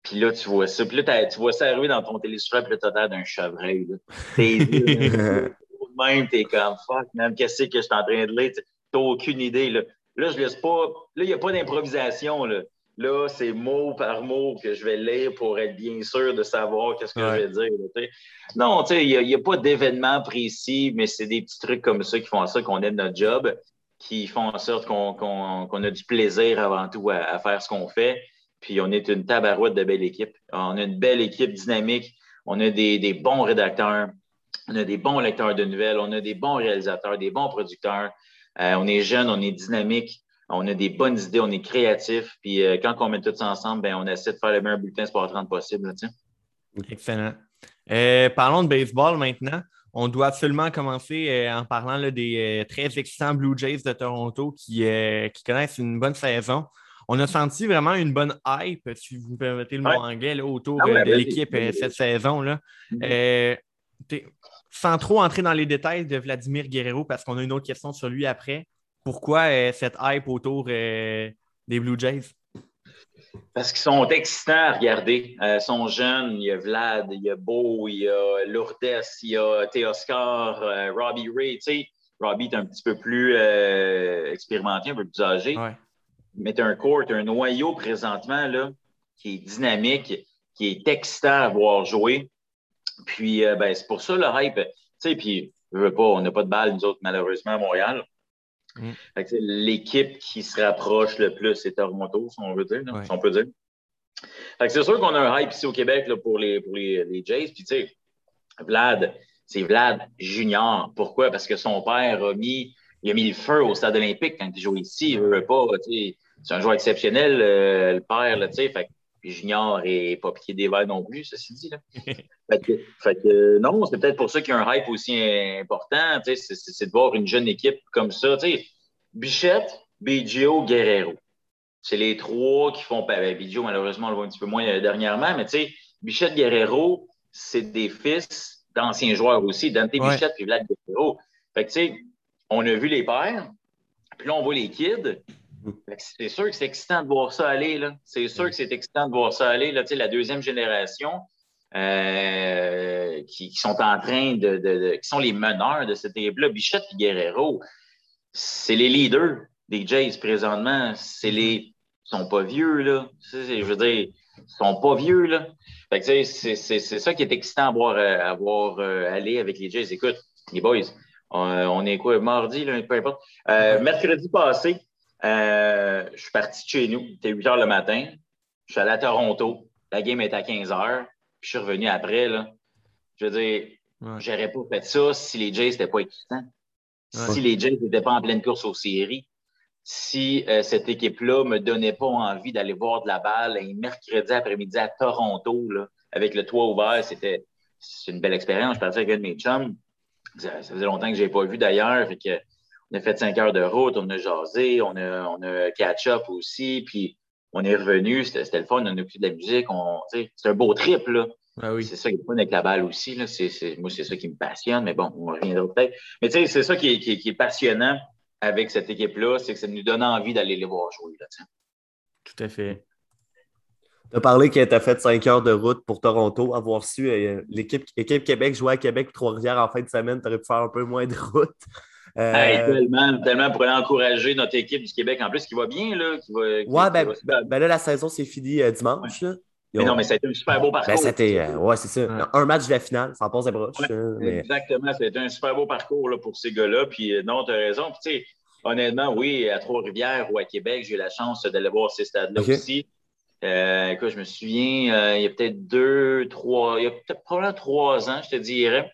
Speaker 3: Puis là, tu vois ça. Puis là, tu vois ça arriver dans ton téléscope, le total d'un chevreuil. Tes même, t'es comme fuck, même, qu'est-ce que je suis en train de lire? Aucune idée. Là, là je laisse pas. Là, il n'y a pas d'improvisation. Là, là c'est mot par mot que je vais lire pour être bien sûr de savoir qu'est-ce que je vais dire. non, tu sais, il n'y a, pas d'événement précis, mais c'est des petits trucs comme ça qui font en sorte qu'on aime notre job, qui font en sorte qu'on a du plaisir avant tout à, faire ce qu'on fait. Puis on est une tabarouette de belle équipe. On a une belle équipe dynamique. On a des, des bons rédacteurs. On a des bons lecteurs de nouvelles. On a des bons réalisateurs, des bons producteurs. Euh, on est jeune, on est dynamique, on a des bonnes idées, on est créatif. Puis euh, quand on met tout ça ensemble, ben, on essaie de faire le meilleur bulletin Sport 30 possible.
Speaker 1: Excellent. Euh, parlons de baseball maintenant. On doit absolument commencer en parlant des très excitants Blue Jays de Toronto qui, qui, connaissent une bonne saison. On a senti vraiment une bonne hype, si vous me permettez le mot anglais, autour ah de l'équipe cette saison. Là. Mm-hmm sans trop entrer dans les détails de Vladimir Guerrero, parce qu'on a une autre question sur lui après, pourquoi euh, cette hype autour euh, des Blue Jays?
Speaker 3: Parce qu'ils sont excitants à regarder. Euh, ils sont jeunes. Il y a Vlad, il y a Beau, il y a Lourdes, il y a Théoscar, Robbie Ray. Tu sais, Robbie est un petit peu plus expérimenté, un peu plus âgé. Mais tu as un court, un noyau présentement là, qui est dynamique, qui est excitant à voir jouer. Puis, euh, ben, c'est pour ça le hype. Tu sais, puis, je veux pas, on n'a pas de balle, nous autres, malheureusement, à Montréal. Mm. L'équipe qui se rapproche le plus, c'est Toronto, si on veut dire, si on peut dire. c'est sûr qu'on a un hype ici au Québec là, pour, les, pour les, les Jays. Puis, tu sais, Vlad, c'est Vlad Junior. Pourquoi? Parce que son père a mis, il a mis le feu au stade olympique quand il joue ici. Il veut pas, c'est un joueur exceptionnel, euh, le père, là, tu sais. Fait Junior et pas piqué des verres non plus, ceci dit. Là. fait, que, non, c'est peut-être pour ça qu'il y a un hype aussi important. C'est de voir une jeune équipe comme ça. Bichette, Biggio, Guerrero. C'est les trois qui font. Ben, Biggio, malheureusement, on le voit un petit peu moins euh, dernièrement, mais Bichette, Guerrero, c'est des fils d'anciens joueurs aussi. Dante Bichette et Vlad Guerrero. Fait que, on a vu les pères, puis là, on voit les kids. C'est sûr que c'est excitant de voir ça aller. C'est sûr que c'est excitant de voir ça aller. Là. La deuxième génération euh, qui, sont en train de, qui sont les meneurs de cette équipe-là, Bichette et Guerrero, c'est les leaders des Jays présentement. C'est les. Ils sont pas vieux, là. Je veux dire, ils sont pas vieux, là. c'est ça qui est excitant à voir, à voir euh, aller avec les Jays. Écoute, les boys, on, est quoi, mardi, là, peu importe. Euh, mercredi passé, euh, je suis parti de chez nous. C'était 8 heures le matin. Je suis allé à Toronto. La game était à 15 heures. Puis je suis revenu après. Là. Je veux dire, j'aurais pas fait ça si les Jays n'étaient pas excitants. Si les Jays n'étaient pas en pleine course aux séries. Si euh, cette équipe-là ne me donnait pas envie d'aller voir de la balle un mercredi après-midi à Toronto, là, avec le toit ouvert, c'était une belle expérience. Je partais avec un de mes chums. Ça, faisait longtemps que je n'avais pas vu d'ailleurs. Fait que on a fait cinq heures de route, on a jasé, on a, on a catch-up aussi, puis on est revenu, c'était le fun, on a écouté de la musique, c'est un beau trip, là.
Speaker 1: Ah oui.
Speaker 3: C'est ça qui est fun avec la balle aussi, là. moi, c'est ça qui me passionne, mais bon, on reviendra peut-être. Mais tu sais, c'est ça qui est, qui, est, passionnant avec cette équipe-là, c'est que ça nous donne envie d'aller les voir jouer, là,
Speaker 1: Tout à fait.
Speaker 2: Tu as parlé que tu as fait cinq heures de route pour Toronto. Avoir su, euh, l'équipe Québec jouait à Québec, Trois-Rivières en fin de semaine, tu aurais pu faire un peu moins de route.
Speaker 3: Euh, tellement, tellement pour encourager notre équipe du Québec en plus qui va bien. Là, qui va,
Speaker 2: ouais, ben, ben, là, la saison s'est finie euh, dimanche.
Speaker 3: Mais non, mais c'était un super beau parcours. Ben,
Speaker 2: c'était, euh, ouais, c'est ça. Un match de la finale, ça passe à broche.
Speaker 3: Exactement, c'était un super beau parcours là, pour ces gars-là. Puis non, tu as raison. Puis, tu sais, honnêtement, oui, à Trois-Rivières ou à Québec, j'ai eu la chance d'aller voir ces stades-là aussi. écoute, je me souviens, il y a peut-être deux, trois, il y a peut-être probablement trois ans, je te dirais.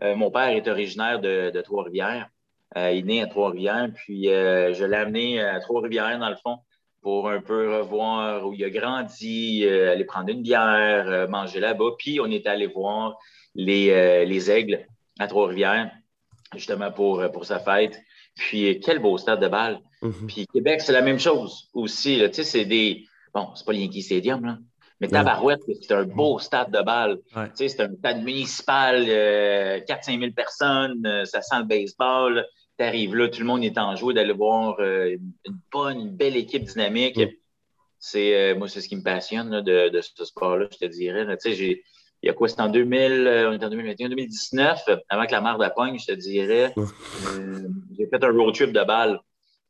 Speaker 3: mon père est originaire de, de Trois-Rivières. Euh, il est né à Trois-Rivières, puis euh, je l'ai amené à Trois-Rivières, dans le fond, pour un peu revoir où il a grandi, euh, aller prendre une bière, manger là-bas. Puis on est allé voir les, les aigles à Trois-Rivières, justement pour, pour sa fête. Puis quel beau stade de balle. Mm-hmm. Puis Québec, c'est la même chose aussi. Tu sais, c'est des. Bon, c'est pas le Yankee Stadium, là. Mais Tabarouette, c'est un beau stade de balle. Tu sais, c'est un stade municipal, 4-5 000 personnes, ça sent le baseball tu arrives là, tout le monde est en joie d'aller voir euh, une bonne, une belle équipe dynamique. C'est, euh, moi, c'est ce qui me passionne de, de, ce sport-là, je te dirais. Il y a quoi? C'était en 2000, euh, on est en 2021, 2019, avant que la marde pogne, je te dirais. j'ai fait un road trip de balle.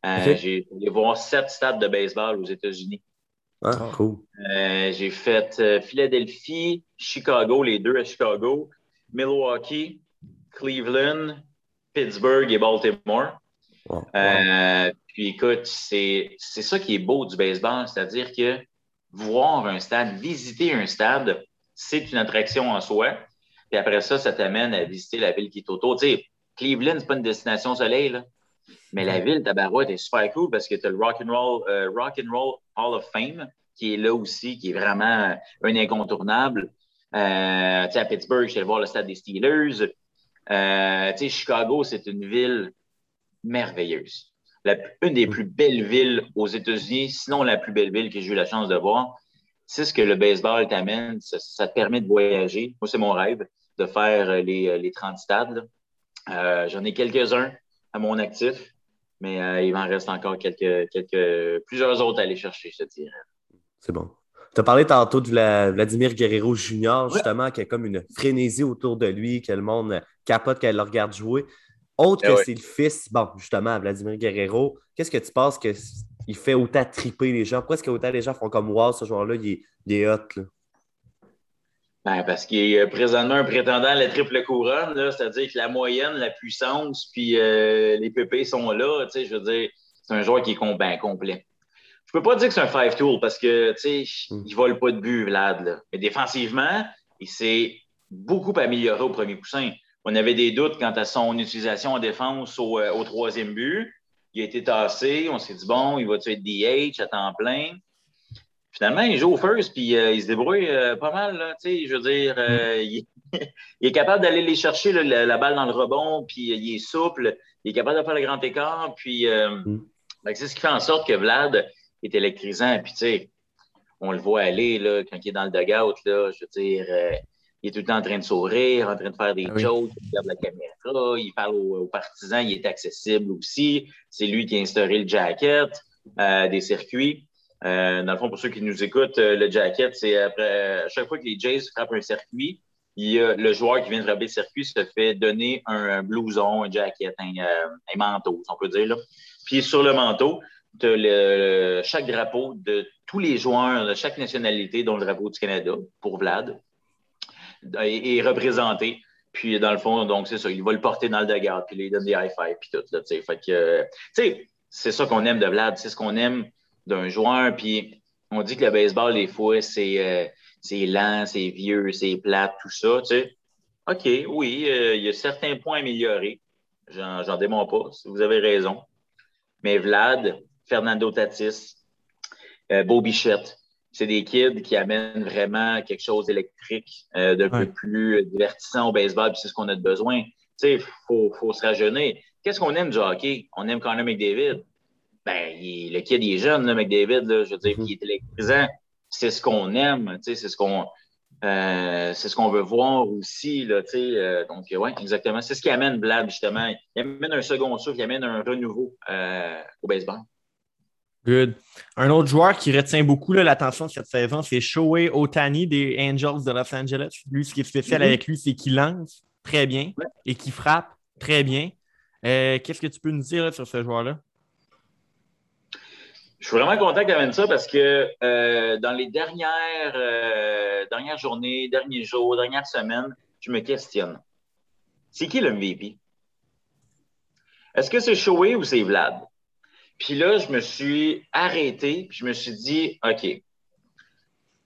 Speaker 3: J'ai allé voir sept stades de baseball aux États-Unis.
Speaker 2: Ah, cool.
Speaker 3: Euh, j'ai fait euh, Philadelphie, Chicago, les deux à Chicago, Milwaukee, Cleveland, Pittsburgh et Baltimore.
Speaker 2: Wow.
Speaker 3: Euh, puis écoute, c'est ça qui est beau du baseball, c'est-à-dire que voir un stade, visiter un stade, c'est une attraction en soi. Puis après ça, ça t'amène à visiter la ville qui est autour. Tu sais, Cleveland, c'est pas une destination soleil, là. Mais la ville, Tabarouette, est super cool parce que tu as le Rock and Roll, euh, Rock and Roll Hall of Fame qui est là aussi, qui est vraiment un incontournable. Euh, tu sais, à Pittsburgh, je suis allé voir le stade des Steelers. Euh, tu sais, Chicago, c'est une ville merveilleuse. La- une des plus belles villes aux États-Unis, sinon la plus belle ville que j'ai eu la chance de voir. C'est ce que le baseball t'amène. Ça, ça te permet de voyager. Moi, c'est mon rêve de faire euh, les, euh, les 30 stades. Euh, J'en ai quelques-uns à mon actif, mais euh, il m'en reste encore quelques, quelques, plusieurs autres à aller chercher, je te dirais.
Speaker 2: C'est bon. Tu as parlé tantôt de Vla- Vladimir Guerrero Jr., justement, qui a comme une frénésie autour de lui, que le monde capote quand il le regarde jouer. Autre
Speaker 3: Eh
Speaker 2: que
Speaker 3: ouais.
Speaker 2: c'est le fils, bon, justement, Vladimir Guerrero, qu'est-ce que tu penses qu'il fait autant triper les gens? Pourquoi est-ce que autant les gens font comme Wow, ce joueur-là, il est, il est hot, là?
Speaker 3: Ben, parce qu'il est euh, présentement un prétendant à la triple couronne, c'est-à-dire que la moyenne, la puissance, puis euh, les pépés sont là. tu sais, Je veux dire, c'est un joueur qui est ben, complet. Je peux pas dire que c'est un five tool parce que tu sais,
Speaker 2: Mm.
Speaker 3: il vole pas de but, Vlad. Là. Mais défensivement, il s'est beaucoup amélioré au premier coussin. On avait des doutes quant à son utilisation en défense au, euh, au troisième but. Il a été tassé. On s'est dit, bon, il va-tu être DH à temps plein? Finalement, il joue au first, puis euh, il se débrouille euh, pas mal. Là, je veux dire, euh, il, il est capable d'aller les chercher là, la, la balle dans le rebond, puis il est souple. Il est capable de faire le grand écart. Puis euh,
Speaker 2: Mm.
Speaker 3: que c'est ce qui fait en sorte que Vlad est électrisant. Puis tu sais, on le voit aller là, quand il est dans le dugout. Là, je veux dire, euh, il est tout le temps en train de sourire, en train de faire des
Speaker 1: Ah oui.
Speaker 3: jokes, il regarde la caméra, il parle aux, aux partisans, il est accessible aussi. C'est lui qui a instauré le jacket euh, des circuits. Euh, dans le fond, pour ceux qui nous écoutent, le jacket, c'est après à chaque fois que les Jays frappent un circuit, il le joueur qui vient de frapper le circuit se fait donner un, un blouson, un jacket, un, un manteau, si on peut dire. Là. Puis sur le manteau, tu le, chaque drapeau de tous les joueurs de chaque nationalité, dont le drapeau du Canada, pour Vlad, est, représenté. Puis dans le fond, donc c'est ça, il va le porter dans le dugout, puis il lui donne des high five, puis tout. Là, tu sais. tu sais, c'est ça qu'on aime de Vlad, c'est ce qu'on aime d'un joueur. Puis on dit que le baseball, des fois, c'est euh, lent, c'est vieux, c'est plate, tout ça. Tu sais. OK, oui, euh, il y a certains points améliorés. J'en démontre pas, vous avez raison. Mais Vlad, Fernando Tatis, euh, Beau Bichette, c'est des kids qui amènent vraiment quelque chose d'électrique, euh,
Speaker 1: Ouais.
Speaker 3: peu plus divertissant au baseball, puis c'est ce qu'on a de besoin. Tu sais, il faut, faut se rajeunir. Qu'est-ce qu'on aime du hockey? On aime Connor McDavid. Ben, il- le kid, il est jeune, là, McDavid, là, je veux dire,
Speaker 2: Mhm.
Speaker 3: puis il est électrisant. C'est ce qu'on aime, tu sais, c'est ce qu'on euh, c'est ce qu'on veut voir aussi, là, tu sais. euh, donc, oui, exactement. C'est ce qui amène Vlad, justement. Il amène un second souffle, il amène un renouveau euh, au baseball.
Speaker 1: Good. Un autre joueur qui retient beaucoup l'attention cette saison, c'est Shohei Otani des Angels de Los Angeles. Lui, ce qui est spécial
Speaker 3: Mhm.
Speaker 1: avec lui, c'est qu'il lance très bien
Speaker 3: Ouais.
Speaker 1: et qu'il frappe très bien. Euh, Qu'est-ce que tu peux nous dire là, sur ce joueur-là?
Speaker 3: Je suis vraiment content que tu amènes ça parce que euh, dans les dernières, euh, dernières journées, derniers jours, dernières semaines, je me questionne. C'est qui le MVP? Est-ce que c'est Shoei ou c'est Vlad? Puis là, je me suis arrêté, puis je me suis dit, OK,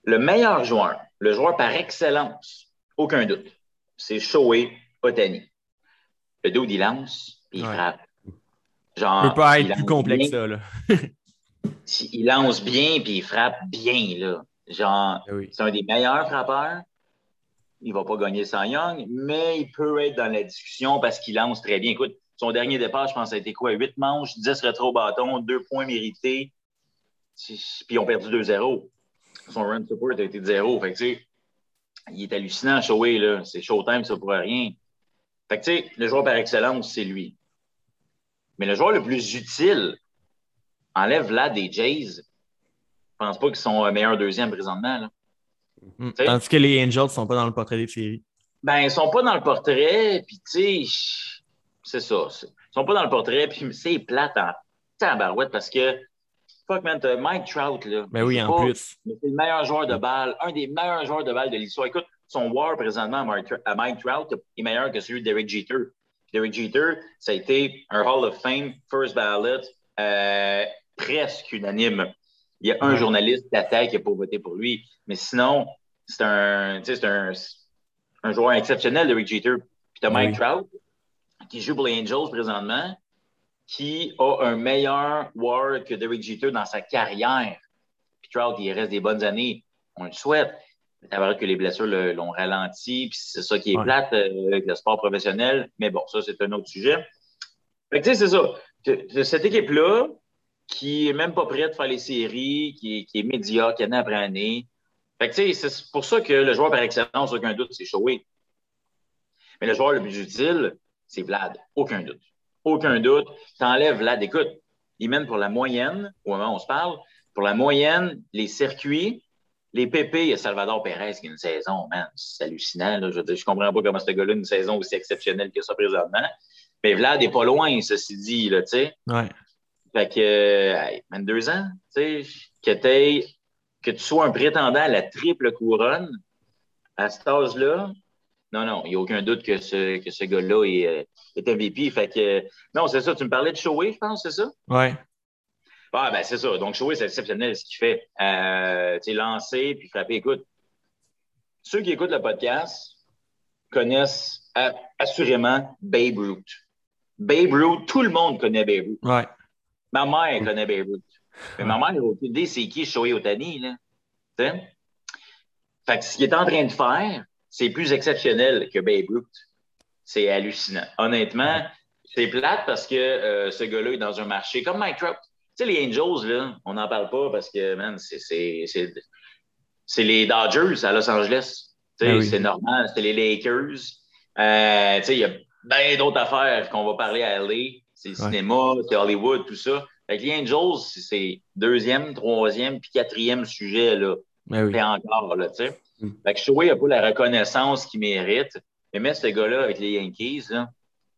Speaker 3: le meilleur joueur, le joueur par excellence, aucun doute, c'est Shoei Otani. Le dude, il lance, puis il
Speaker 1: Ouais.
Speaker 3: frappe. Genre,
Speaker 1: peut pas
Speaker 3: il
Speaker 1: être plus complexe
Speaker 3: bien.
Speaker 1: ça. Là.
Speaker 3: il lance bien puis il frappe bien. Là. Genre,
Speaker 1: Ah oui.
Speaker 3: c'est un des meilleurs frappeurs. Il va pas gagner sans Young, mais il peut être dans la discussion parce qu'il lance très bien. Écoute, son dernier départ, je pense, ça a été quoi? 8 manches, 10 rétro bâtons, 2 points mérités. Puis ils ont perdu 2-0. Son run support a été de 0. Fait que, tu sais, il est hallucinant, Shoei, là. C'est Showtime, ça pour rien. Fait que, tu sais, le joueur par excellence, c'est lui. Mais le joueur le plus utile, enlève là des Jays. Je pense pas qu'ils sont euh, meilleurs deuxième présentement. Là.
Speaker 1: Mm.
Speaker 3: sais-
Speaker 1: Tandis que les Angels ne sont pas dans le portrait des séries.
Speaker 3: Ben, ils sont pas dans le portrait, puis tu sais, c'est ça. Ils sont pas dans le portrait, puis c'est plate en tabarouette parce que, fuck man, t'as Mike Trout, là.
Speaker 1: Ben oui,
Speaker 3: C'est
Speaker 1: en
Speaker 3: pas-
Speaker 1: plus.
Speaker 3: mais C'est le meilleur joueur de balle, un des meilleurs joueurs de balle de l'histoire. Écoute, son WAR présentement à Mike, Mike Trout est meilleur que celui d'Eric Jeter. Derek Jeter, ça a été un Hall of Fame, first ballot, euh, presque unanime. Il y a un journaliste d'attaque qui n'a pas voté pour lui. Mais sinon, c'est un, un, un joueur exceptionnel, Derek Jeter. Puis tu as Mike
Speaker 1: Oui.
Speaker 3: Trout, qui joue pour les Angels présentement, qui a un meilleur WAR que Derek Jeter dans sa carrière. Puis Trout, il reste des bonnes années. On le souhaite. C'est vrai que les blessures le- l'ont ralenti, puis c'est ça qui est
Speaker 1: Ouais.
Speaker 3: plate euh, avec le sport professionnel. Mais bon, ça, c'est un autre sujet. Fait que, tu sais, c'est ça. Cette équipe-là, qui est même pas prête de faire les séries, qui est, qui est médiocre année après année. Fait que, tu sais, c'est pour ça que le joueur par excellence, aucun doute, c'est Shoei. Mais le joueur le plus utile, c'est Vlad. Aucun doute. Aucun doute. T'enlèves Vlad. Écoute, il mène pour la moyenne, au moment où on se parle, pour la moyenne, les circuits, les PP, il y a Salvador Perez qui a une saison, man, c'est hallucinant. Là. Je, je comprends pas comment ce gars-là a une saison aussi exceptionnelle que ça présentement. Mais Vlad est pas loin, ceci dit, là, tu sais.
Speaker 1: Ouais.
Speaker 3: Fait que, hey, 22 ans, tu sais, que, que tu sois un prétendant à la triple couronne à cet âge-là, non, non, il n'y a aucun doute que ce, que ce gars-là est, euh, est MVP. Fait que, non, c'est ça, tu me parlais de Shoei, je pense, c'est ça?
Speaker 1: Ouais.
Speaker 3: Ah, ben, c'est ça. Donc, Shoei, c'est exceptionnel ce qu'il fait. Euh, tu sais, lancer puis frapper. Écoute, ceux qui écoutent le podcast connaissent a- assurément Babe Ruth. Babe Ruth, tout le monde connaît Babe Ruth.
Speaker 1: Ouais.
Speaker 3: Ma mère connaît Babe Ruth. Mais ma mère a aucune idée c'est qui Shohei Otani, là. Tu sais? Fait que ce qu'il est en train de faire, c'est plus exceptionnel que Babe Ruth. C'est hallucinant. Honnêtement, c'est plate parce que euh, ce gars-là est dans un marché comme Mike Trout. Tu sais, les Angels, là, on n'en parle pas parce que, man, c'est- les Dodgers à Los Angeles. Tu sais,
Speaker 1: Ah oui.
Speaker 3: C'est normal, c'est les Lakers. Euh, tu sais, il y a bien d'autres affaires qu'on va parler à LA. C'est le
Speaker 1: Ouais.
Speaker 3: cinéma, c'est Hollywood, tout ça. Fait que les Angels, c'est- deuxième, troisième, puis quatrième sujet, là.
Speaker 1: Ben oui.
Speaker 3: Encore, là, tu sais.
Speaker 2: Mm.
Speaker 3: Fait que Shohei n'a pas la reconnaissance qu'il mérite. Mais mettre ce gars-là avec les Yankees, là,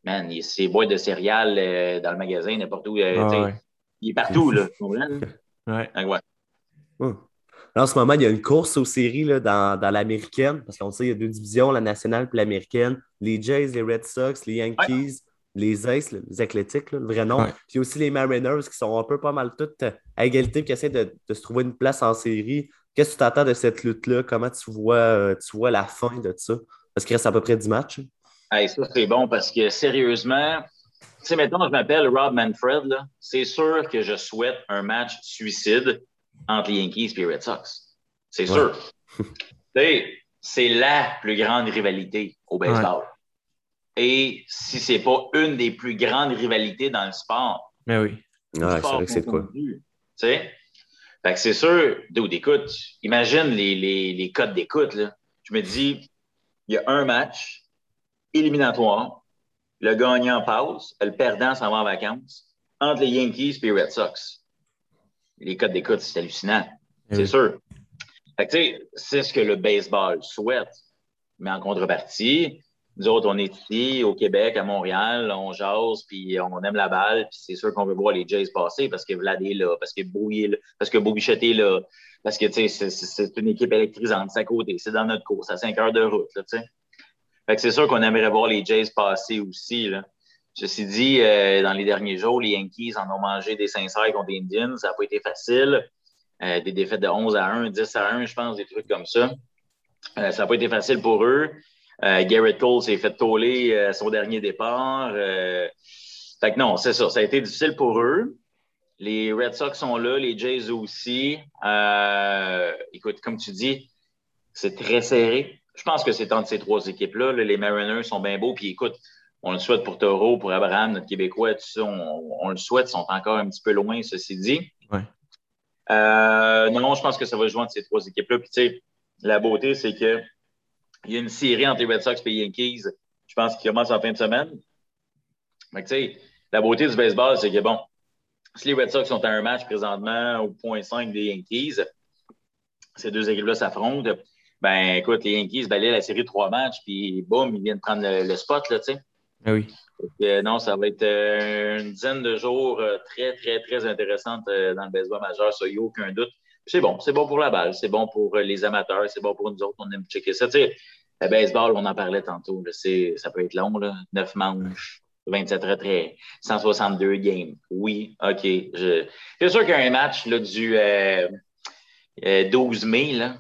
Speaker 3: man, il, ses boîtes de céréales euh, dans le magasin, n'importe où. euh,
Speaker 1: Ah ouais.
Speaker 3: Il est partout, là. tu?
Speaker 1: Ouais.
Speaker 3: Ouais.
Speaker 2: Hum. Là, en ce moment, il y a une course aux séries là, dans, dans l'américaine, parce qu'on sait, il y a deux divisions, la nationale et l'américaine. Les Jays, les Red Sox, les Yankees, les Aces, les Athlétiques, là, le vrai nom.
Speaker 1: Ouais.
Speaker 2: Puis aussi les Mariners qui sont un peu pas mal toutes euh, à égalité et qui essaient de, de se trouver une place en série. Qu'est-ce que tu t'attends de cette lutte-là? Comment tu vois, euh, tu vois la fin de ça? Parce qu'il reste à peu près 10 matchs.
Speaker 3: Hey, ça, c'est bon parce que sérieusement, tu sais, maintenant, je m'appelle Rob Manfred, là. C'est sûr que je souhaite un match suicide entre les Yankees et les Red Sox. C'est
Speaker 2: Ouais.
Speaker 3: sûr. Tu sais, c'est la plus grande rivalité au baseball. Et si c'est pas une des plus grandes rivalités dans le sport,
Speaker 1: Ben oui.
Speaker 2: Ouais, c'est
Speaker 3: sport
Speaker 2: vrai que c'est quoi.
Speaker 3: Tu sais? Fait que c'est sûr, dude, écoute, imagine les, les, les codes d'écoute, là. Je me dis, il y a un match éliminatoire, le gagnant passe, le perdant s'en va en vacances, entre les Yankees et les Red Sox. Les codes d'écoute, c'est hallucinant.
Speaker 1: Eh
Speaker 3: C'est sûr. Fait que, c'est ce que le baseball souhaite. Mais en contrepartie, nous autres, on est ici, au Québec, à Montréal, on jase, puis on aime la balle, puis c'est sûr qu'on veut voir les Jays passer parce que Vlad est là, parce que Bowie est là, parce que Bobichette est là, parce que, tu sais, c'est- une équipe électrisante, c'est à côté, c'est dans notre course, à 5 heures de route, tu sais. Fait c'est sûr qu'on aimerait voir les Jays passer aussi, là. Ceci dit, euh, dans les derniers jours, les Yankees en ont mangé des sincères contre les Indians. Ça n'a pas été facile. Euh, des défaites de 11 à 1, 10 à 1, je pense, des trucs comme ça. Euh, ça n'a pas été facile pour eux. Euh, Garrett Cole s'est fait toller euh, son dernier départ. Euh, fait que non, c'est ça. Ça a été difficile pour eux. Les Red Sox sont là, les Jays aussi. Écoute, comme tu dis, c'est très serré. Je pense que c'est entre ces trois équipes-là. là. Les Mariners sont bien beaux. Puis écoute, on le souhaite pour Taureau, pour Abraham, notre Québécois, tout ça. On, on le souhaite. Ils sont encore un petit peu loin, ceci dit.
Speaker 1: Ouais.
Speaker 3: Euh, non, je pense que ça va jouer entre ces trois équipes-là. Puis, tu sais, la beauté, c'est que il y a une série entre les Red Sox et les Yankees, je pense, qui commence en fin de semaine. Mais, tu sais, la beauté du baseball, c'est que, bon, si les Red Sox sont à un match présentement au point 5 des Yankees, ces deux équipes-là s'affrontent. Ben, écoute, les Yankees balaient la série de trois matchs, puis boum, ils viennent prendre le, le spot, là, tu sais.
Speaker 1: Ah oui.
Speaker 3: Euh, non, ça va être euh, une dizaine de jours euh, très, très, très intéressantes dans le baseball majeur, ça, il n'y a aucun doute. C'est bon, c'est bon pour la balle, c'est bon pour les amateurs, c'est bon pour nous autres, on aime checker ça. Tu sais, le baseball, on en parlait tantôt, ça peut être long, là, 9 manches, 27 retraits, 162 games. Oui, OK. Je... C'est sûr qu'un match là, du 12 mai, là,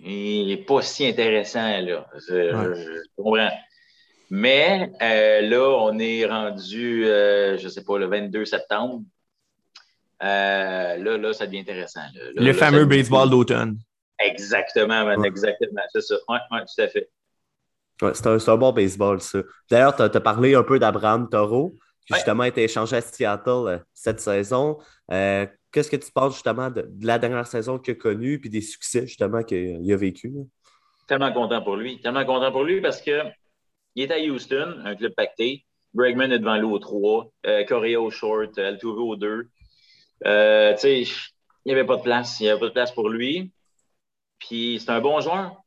Speaker 3: il n'est pas si intéressant. Là. je comprends. Mais euh, là, on est rendu, euh, je ne sais pas, le 22 septembre. Euh, là, là, ça devient intéressant.
Speaker 1: le fameux baseball d'automne.
Speaker 3: Exactement, exactement. C'est ça. Oui, ouais, tout à fait.
Speaker 2: Ouais, c'est un, bon baseball, ça. D'ailleurs, tu as, parlé un peu d'Abraham Toro, qui justement a été échangé à Seattle cette saison. Qu'est-ce que tu penses justement de, la dernière saison qu'il a connue puis des succès justement qu'il a vécu?
Speaker 3: Tellement content pour lui. Tellement content pour lui parce que il est à Houston, un club pacté. Bregman est devant lui au 3, euh, Correa au short, euh, Altuve au 2. Euh, il n'y avait pas de place. Il n'y avait pas de place pour lui. Puis c'est un bon joueur.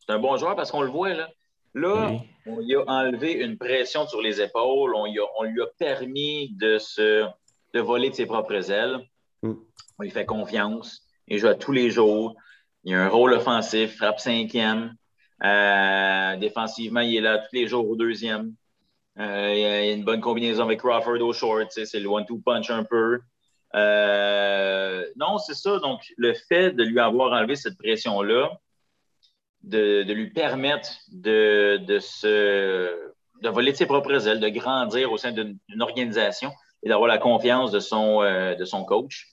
Speaker 3: C'est un bon joueur parce qu'on le voit là. Là, on lui a enlevé une pression sur les épaules. On, lui a permis de se de voler de ses propres ailes. Mm. On lui fait confiance. Il joue à tous les jours. Il a un rôle offensif, frappe cinquième. Euh, défensivement, il est là tous les jours au deuxième. Euh, il y a une bonne combinaison avec Crawford au short. C'est le one-two punch un peu. Euh, non, c'est ça. Donc, le fait de lui avoir enlevé cette pression-là, de, lui permettre de, se, de voler de ses propres ailes, de grandir au sein d'une organisation et d'avoir la confiance de son, de son coach,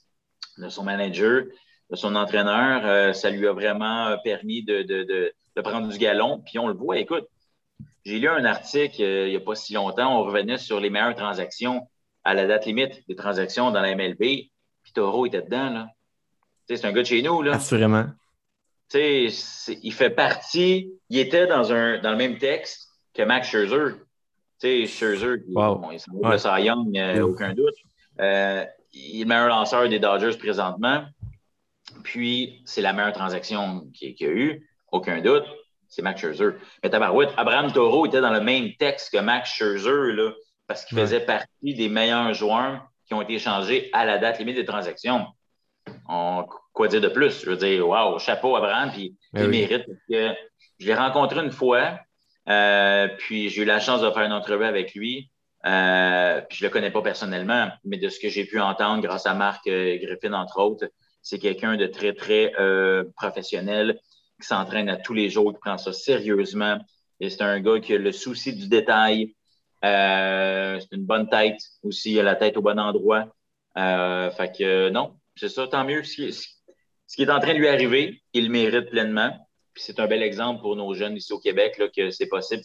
Speaker 3: de son manager, de son entraîneur, ça lui a vraiment permis de, de prendre du galon. Puis on le voit, écoute, j'ai lu un article euh, il n'y a pas si longtemps, on revenait sur les meilleures transactions à la date limite des transactions dans la MLB. Puis Toro était dedans, là. C'est un gars de chez nous, là.
Speaker 1: Assurément.
Speaker 3: Il fait partie, il était dans, un, dans le même texte que Max Scherzer. Tu sais, Scherzer,
Speaker 1: wow.
Speaker 3: il s'en va ouais. Young, euh, aucun doute. Euh, il est le meilleur lanceur des Dodgers présentement. Puis, c'est la meilleure transaction qu'il y a eu aucun doute, c'est Max Scherzer. Mais tabarouette, Abraham Toro était dans le même texte que Max Scherzer, là, parce qu'il faisait partie des meilleurs joueurs qui ont été échangés à la date limite des transactions. On, quoi dire de plus? Je veux dire, waouh, chapeau Abraham, puis ben il mérite. que je l'ai rencontré une fois, euh, puis j'ai eu la chance de faire une entrevue avec lui. Euh, puis je le connais pas personnellement, mais de ce que j'ai pu entendre grâce à Marc euh, Griffin, entre autres, c'est quelqu'un de très, très professionnel, qui s'entraîne à tous les jours, qui prend ça sérieusement. Et c'est un gars qui a le souci du détail. Euh, c'est une bonne tête aussi, il a la tête au bon endroit. Euh, fait que non, c'est ça, tant mieux. Ce qui, est en train de lui arriver, il le mérite pleinement. Puis c'est un bel exemple pour nos jeunes ici au Québec là, que c'est possible.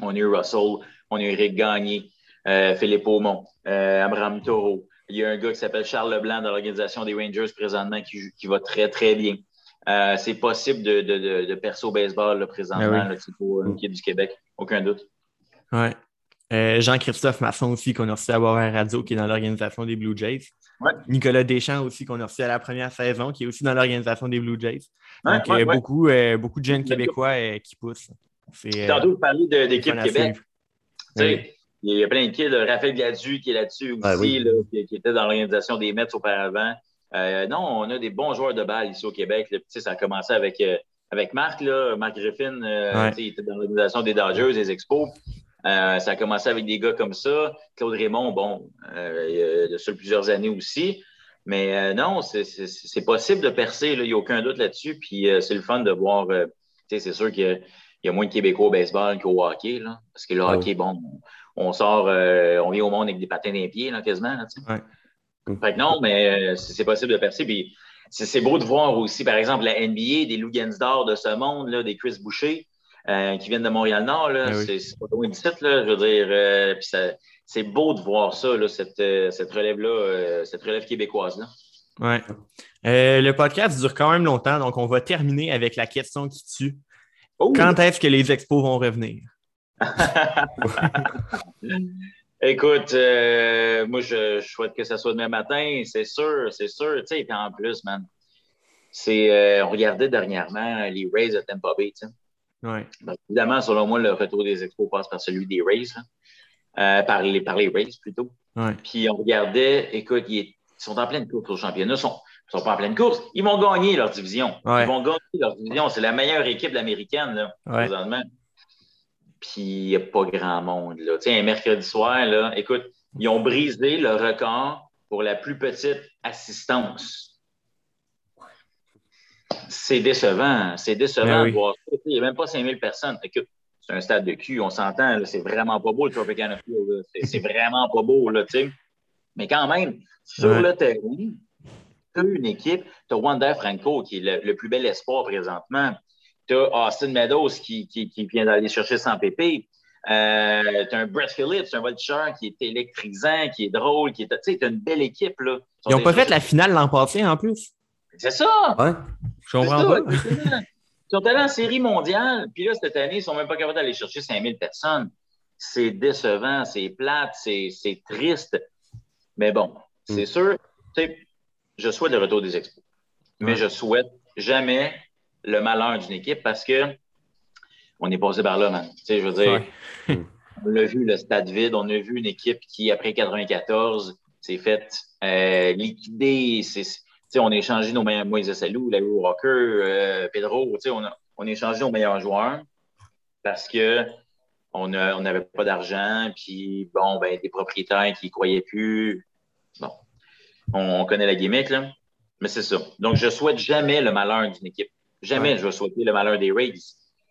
Speaker 3: on a eu Russell, on a eu Eric Gagné, euh, Philippe Aumont, Abraham Taureau. Il y a un gars qui s'appelle Charles Leblanc dans l'organisation des Rangers présentement qui, qui va très, très bien. Euh, c'est possible de, de, de, percer au baseball présentement, ben oui. pour une du Québec, aucun doute.
Speaker 1: Ouais. Euh, Jean-Christophe Masson aussi, qu'on a reçu à Boisvert Radio, qui est dans l'organisation des Blue Jays. Nicolas Deschamps aussi, qu'on a reçu à la première saison, qui est aussi dans l'organisation des Blue Jays. Donc, euh, beaucoup, beaucoup de jeunes Québécois qui poussent.
Speaker 3: Tantôt, vous parlez d'équipe Québec. Il y a plein de kids. Raphaël Gadu qui est là-dessus aussi, là, qui, qui, était dans l'organisation des Mets auparavant. Euh, non, on a des bons joueurs de balle ici au Québec. ça a commencé avec, euh, avec Marc, là, Marc Griffin, euh, il était dans l'organisation des Dodgers, des Expos. Ça a commencé avec des gars comme ça. Claude Raymond, bon, de sur plusieurs années aussi. Mais non, c'est possible de percer, il n'y a aucun doute là-dessus. Puis c'est le fun de voir. c'est sûr qu'il y, a moins de Québécois au baseball qu'au hockey. Là, parce que le ah hockey, bon, on sort, on vient au monde avec des patins d'un pied, là, quasiment. Là, fait que non, mais euh, c'est possible de percer. Puis c'est beau de voir aussi, par exemple, la NBA, des Lou Gensdor de ce monde, là, des Chris Boucher, euh, qui viennent de Montréal-Nord. Ah c'est pas loin d'ici, je veux dire. Euh, c'est beau de voir ça, là, cette, cette relève-là, cette relève québécoise-là.
Speaker 1: Ouais. le podcast dure quand même longtemps, donc on va terminer avec la question qui tue. Oh! Quand est-ce que les expos vont revenir?
Speaker 3: Écoute, euh, moi, je, souhaite que ça soit demain matin, c'est sûr, c'est sûr. Tu sais, en plus, man, c'est, euh, on regardait dernièrement les Rays de Tampa Bay, tu sais.
Speaker 1: Ouais.
Speaker 3: Ben, évidemment, selon moi, le retour des expos passe par celui des Rays, là. Euh, par, les, par les Rays plutôt.
Speaker 1: Ouais.
Speaker 3: Puis on regardait, écoute, ils, sont en pleine course au championnat. Ils sont, ils sont pas en pleine course. Ils vont gagner leur division.
Speaker 1: Ouais.
Speaker 3: Ils vont gagner leur division. C'est la meilleure équipe de l'américaine, là, présentement. Puis il n'y a pas grand monde. Là. Tu sais, un mercredi soir, là, écoute, ils ont brisé le record pour la plus petite assistance. C'est décevant. C'est décevant
Speaker 1: Ben oui.
Speaker 3: de voir ça. Il n'y a même pas 5000 personnes. Écoute, c'est un stade de cul, on s'entend, c'est vraiment pas beau le Tropicana Field. C'est- C'est vraiment pas beau, là, tu sais. Mais quand même, sur
Speaker 1: Ouais.
Speaker 3: le terrain, tu as une équipe, tu as Wander Franco, qui est le, le plus bel espoir présentement. Tu as Austin Meadows qui, qui, qui vient d'aller chercher 100 pp. Euh, tu as un Brett Phillips, un voltigeur qui est électrisant, qui est drôle, qui est. Tu sais, tu as une belle équipe, là.
Speaker 1: Ils n'ont pas fait la finale l'an passé en plus.
Speaker 3: C'est ça!
Speaker 2: Ouais.
Speaker 1: Je comprends pas.
Speaker 3: Ils sont allés en série mondiale, puis là, cette année, ils sont même pas capables d'aller chercher 5000 personnes. C'est décevant, c'est plate, c'est triste. Mais bon, c'est
Speaker 2: Mm.
Speaker 3: sûr, tu sais, je souhaite le retour des expos. Mais je souhaite jamais le malheur d'une équipe parce que on est passé par là, man. Tu sais, je veux dire,
Speaker 1: Ouais.
Speaker 3: on l'a vu, le stade vide, on a vu une équipe qui, après 94, s'est faite euh, liquider. C'est- on a échangé nos meilleurs Moïse Salou, Larry Walker, euh, Pedro. On a, on a échangé nos meilleurs joueurs parce que on n'avait pas d'argent, puis bon, ben, des propriétaires qui ne croyaient plus. Bon, on, on connaît la gimmick, là. Mais c'est ça. Donc, je souhaite jamais le malheur d'une équipe. Jamais
Speaker 1: Ouais.
Speaker 3: je vais souhaiter le malheur des Rays.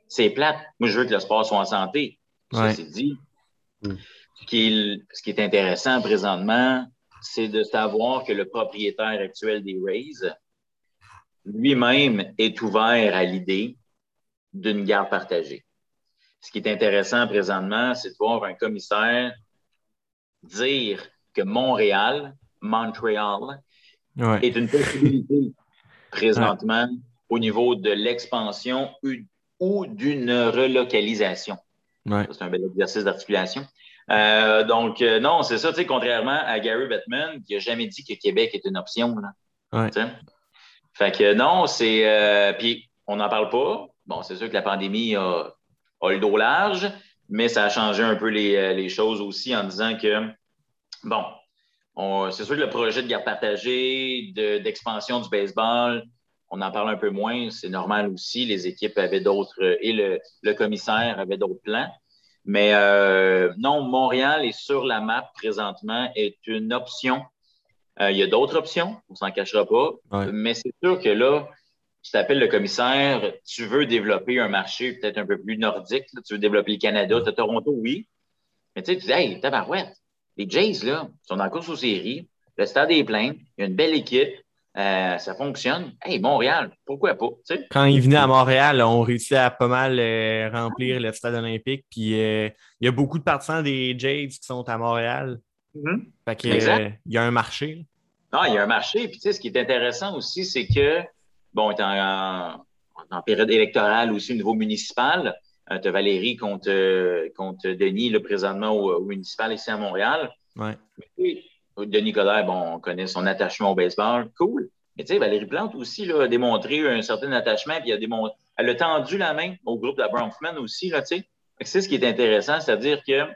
Speaker 3: C'est plate. Moi, je veux que le sport soit en santé.
Speaker 1: Ouais.
Speaker 3: Ceci dit,
Speaker 2: Mm.
Speaker 3: ce qui, est, ce qui est intéressant présentement, c'est de savoir que le propriétaire actuel des Rays lui-même est ouvert à l'idée d'une garde partagée. Ce qui est intéressant présentement, c'est de voir un commissaire dire que Montréal, Montréal,
Speaker 1: Ouais.
Speaker 3: est une possibilité présentement au niveau de l'expansion ou- d'une relocalisation.
Speaker 1: Ouais.
Speaker 3: C'est un bel exercice d'articulation. Euh, donc, euh, non, c'est ça, tu sais, contrairement à Gary Bettman, qui n'a jamais dit que Québec est une option. Là,
Speaker 1: Ouais.
Speaker 3: Fait que non, c'est. euh, puis, on n'en parle pas. Bon, c'est sûr que la pandémie a, a le dos large, mais ça a changé un peu les, les choses aussi en disant que, bon, on- c'est sûr que le projet de garde partagée, de- d'expansion du baseball, on en parle un peu moins, c'est normal aussi. Les équipes avaient d'autres, et le, le commissaire avait d'autres plans. Mais euh, non, Montréal est sur la map présentement, est une option. Euh, il y a d'autres options, on s'en cachera pas.
Speaker 1: Ouais.
Speaker 3: Mais c'est sûr que là, tu t'appelles le commissaire, tu veux développer un marché peut-être un peu plus nordique, là, tu veux développer le Canada, tu as Toronto, oui. Mais tu sais, tu dis, hey, tabarouette, les Jays, là, sont en course aux séries, le stade est plein, il y a une belle équipe, euh, ça fonctionne. Hey, Montréal, pourquoi pas?
Speaker 1: Quand ils venaient à Montréal, on réussit à pas mal euh, remplir le stade olympique. Puis euh, il y a beaucoup de partisans des Jays qui sont à Montréal. Fait que, il y a un marché.
Speaker 3: Ah, il y a un marché. Puis, tu sais, ce qui est intéressant aussi, c'est que, bon, on est en, en période électorale aussi au niveau municipal. tu as Valérie contre, contre Denis, là, présentement au, au municipal ici à Montréal.
Speaker 1: Ouais.
Speaker 3: Denis Coderre, bon, on connaît son attachement au baseball. Cool. Mais, tu sais, Valérie Plante aussi là, a démontré un certain attachement. Puis, elle a, démontré, elle a tendu la main au groupe de Bronfman aussi, là, tu sais. Fait que C'est ce qui est intéressant, c'est-à-dire que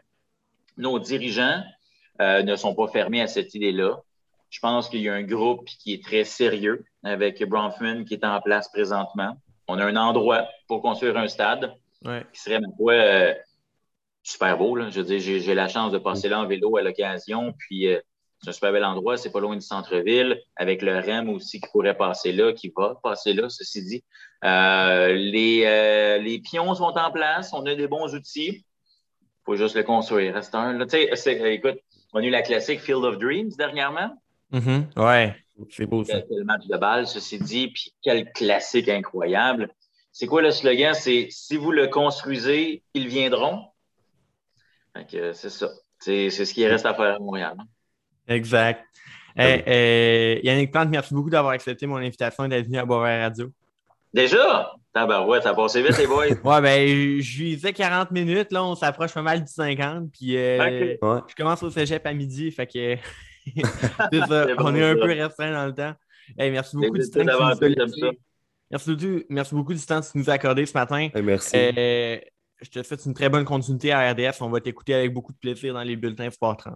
Speaker 3: nos dirigeants euh, ne sont pas fermés à cette idée-là. Je pense qu'il y a un groupe qui est très sérieux avec Bronfman qui est en place présentement. On a un endroit pour construire un stade
Speaker 1: Ouais.
Speaker 3: qui serait, ma foi, euh, super beau. Là. Je veux dire, j'ai, j'ai la chance de passer là en vélo à l'occasion. Puis, euh, c'est un super bel endroit. C'est pas loin du centre-ville. Avec le REM aussi qui pourrait passer là, qui va passer là, ceci dit. Euh, les, euh, les pions sont en place. On a des bons outils. faut juste le construire. Là. Tu sais, c'est- écoute, on a eu la classique Field of Dreams dernièrement.
Speaker 1: Mhm. Ouais. C'est beau ça.
Speaker 3: Quel match de balle, ceci dit, puis quel classique incroyable. C'est quoi le slogan? C'est si vous le construisez, ils viendront. C'est ça. C'est c'est ce qui reste à faire à Montréal. hein.
Speaker 1: Exact. Eh, eh, Yannick Plante, merci beaucoup d'avoir accepté mon invitation et d'être venu à Boisvert Radio.
Speaker 3: Déjà? Tabarouette, ça a passé vite, les boys.
Speaker 1: Ouais, ben, je lui disais 40 minutes, là, on s'approche pas mal du 50, puis euh.
Speaker 2: Ouais.
Speaker 1: je commence au cégep à midi, fait que c'est ça, on est un
Speaker 3: ça.
Speaker 1: peu restreint dans le temps. Eh, merci beaucoup du temps. Merci beaucoup, merci beaucoup du temps que tu nous as accordé ce matin.
Speaker 2: merci.
Speaker 1: Euh, je te souhaite une très bonne continuité à RDF. On va t'écouter avec beaucoup de plaisir dans les bulletins Sport 30.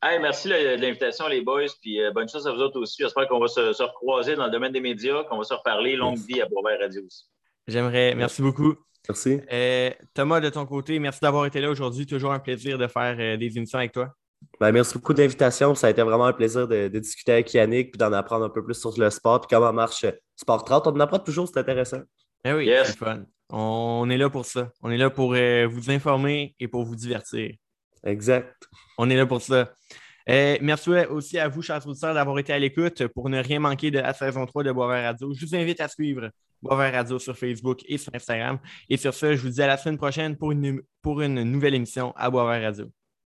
Speaker 3: Hey, merci de l'invitation, les boys. Puis euh, bonne chance à vous autres aussi. J'espère qu'on va se, recroiser dans le domaine des médias, qu'on va se reparler. Longue vie à Boisvert Radio aussi.
Speaker 1: J'aimerais. Merci beaucoup.
Speaker 2: Merci.
Speaker 1: Euh, Thomas, de ton côté, merci d'avoir été là aujourd'hui. Toujours un plaisir de faire euh, des émissions avec toi.
Speaker 2: Ben, merci beaucoup de l'invitation. Ça a été vraiment un plaisir de, discuter avec Yannick et d'en apprendre un peu plus sur le sport et comment marche Sport 30. On en apprend toujours, c'est intéressant.
Speaker 1: Eh oui, c'est fun. On est là pour ça. On est là pour vous informer et pour vous divertir.
Speaker 2: Exact.
Speaker 1: On est là pour ça. Euh, merci aussi à vous, chers auditeurs, d'avoir été à l'écoute pour ne rien manquer de la saison 3 de Boisvert Radio. Je vous invite à suivre Boisvert Radio sur Facebook et sur Instagram. Et sur ce, je vous dis à la semaine prochaine pour une, pour une nouvelle émission à Boisvert Radio.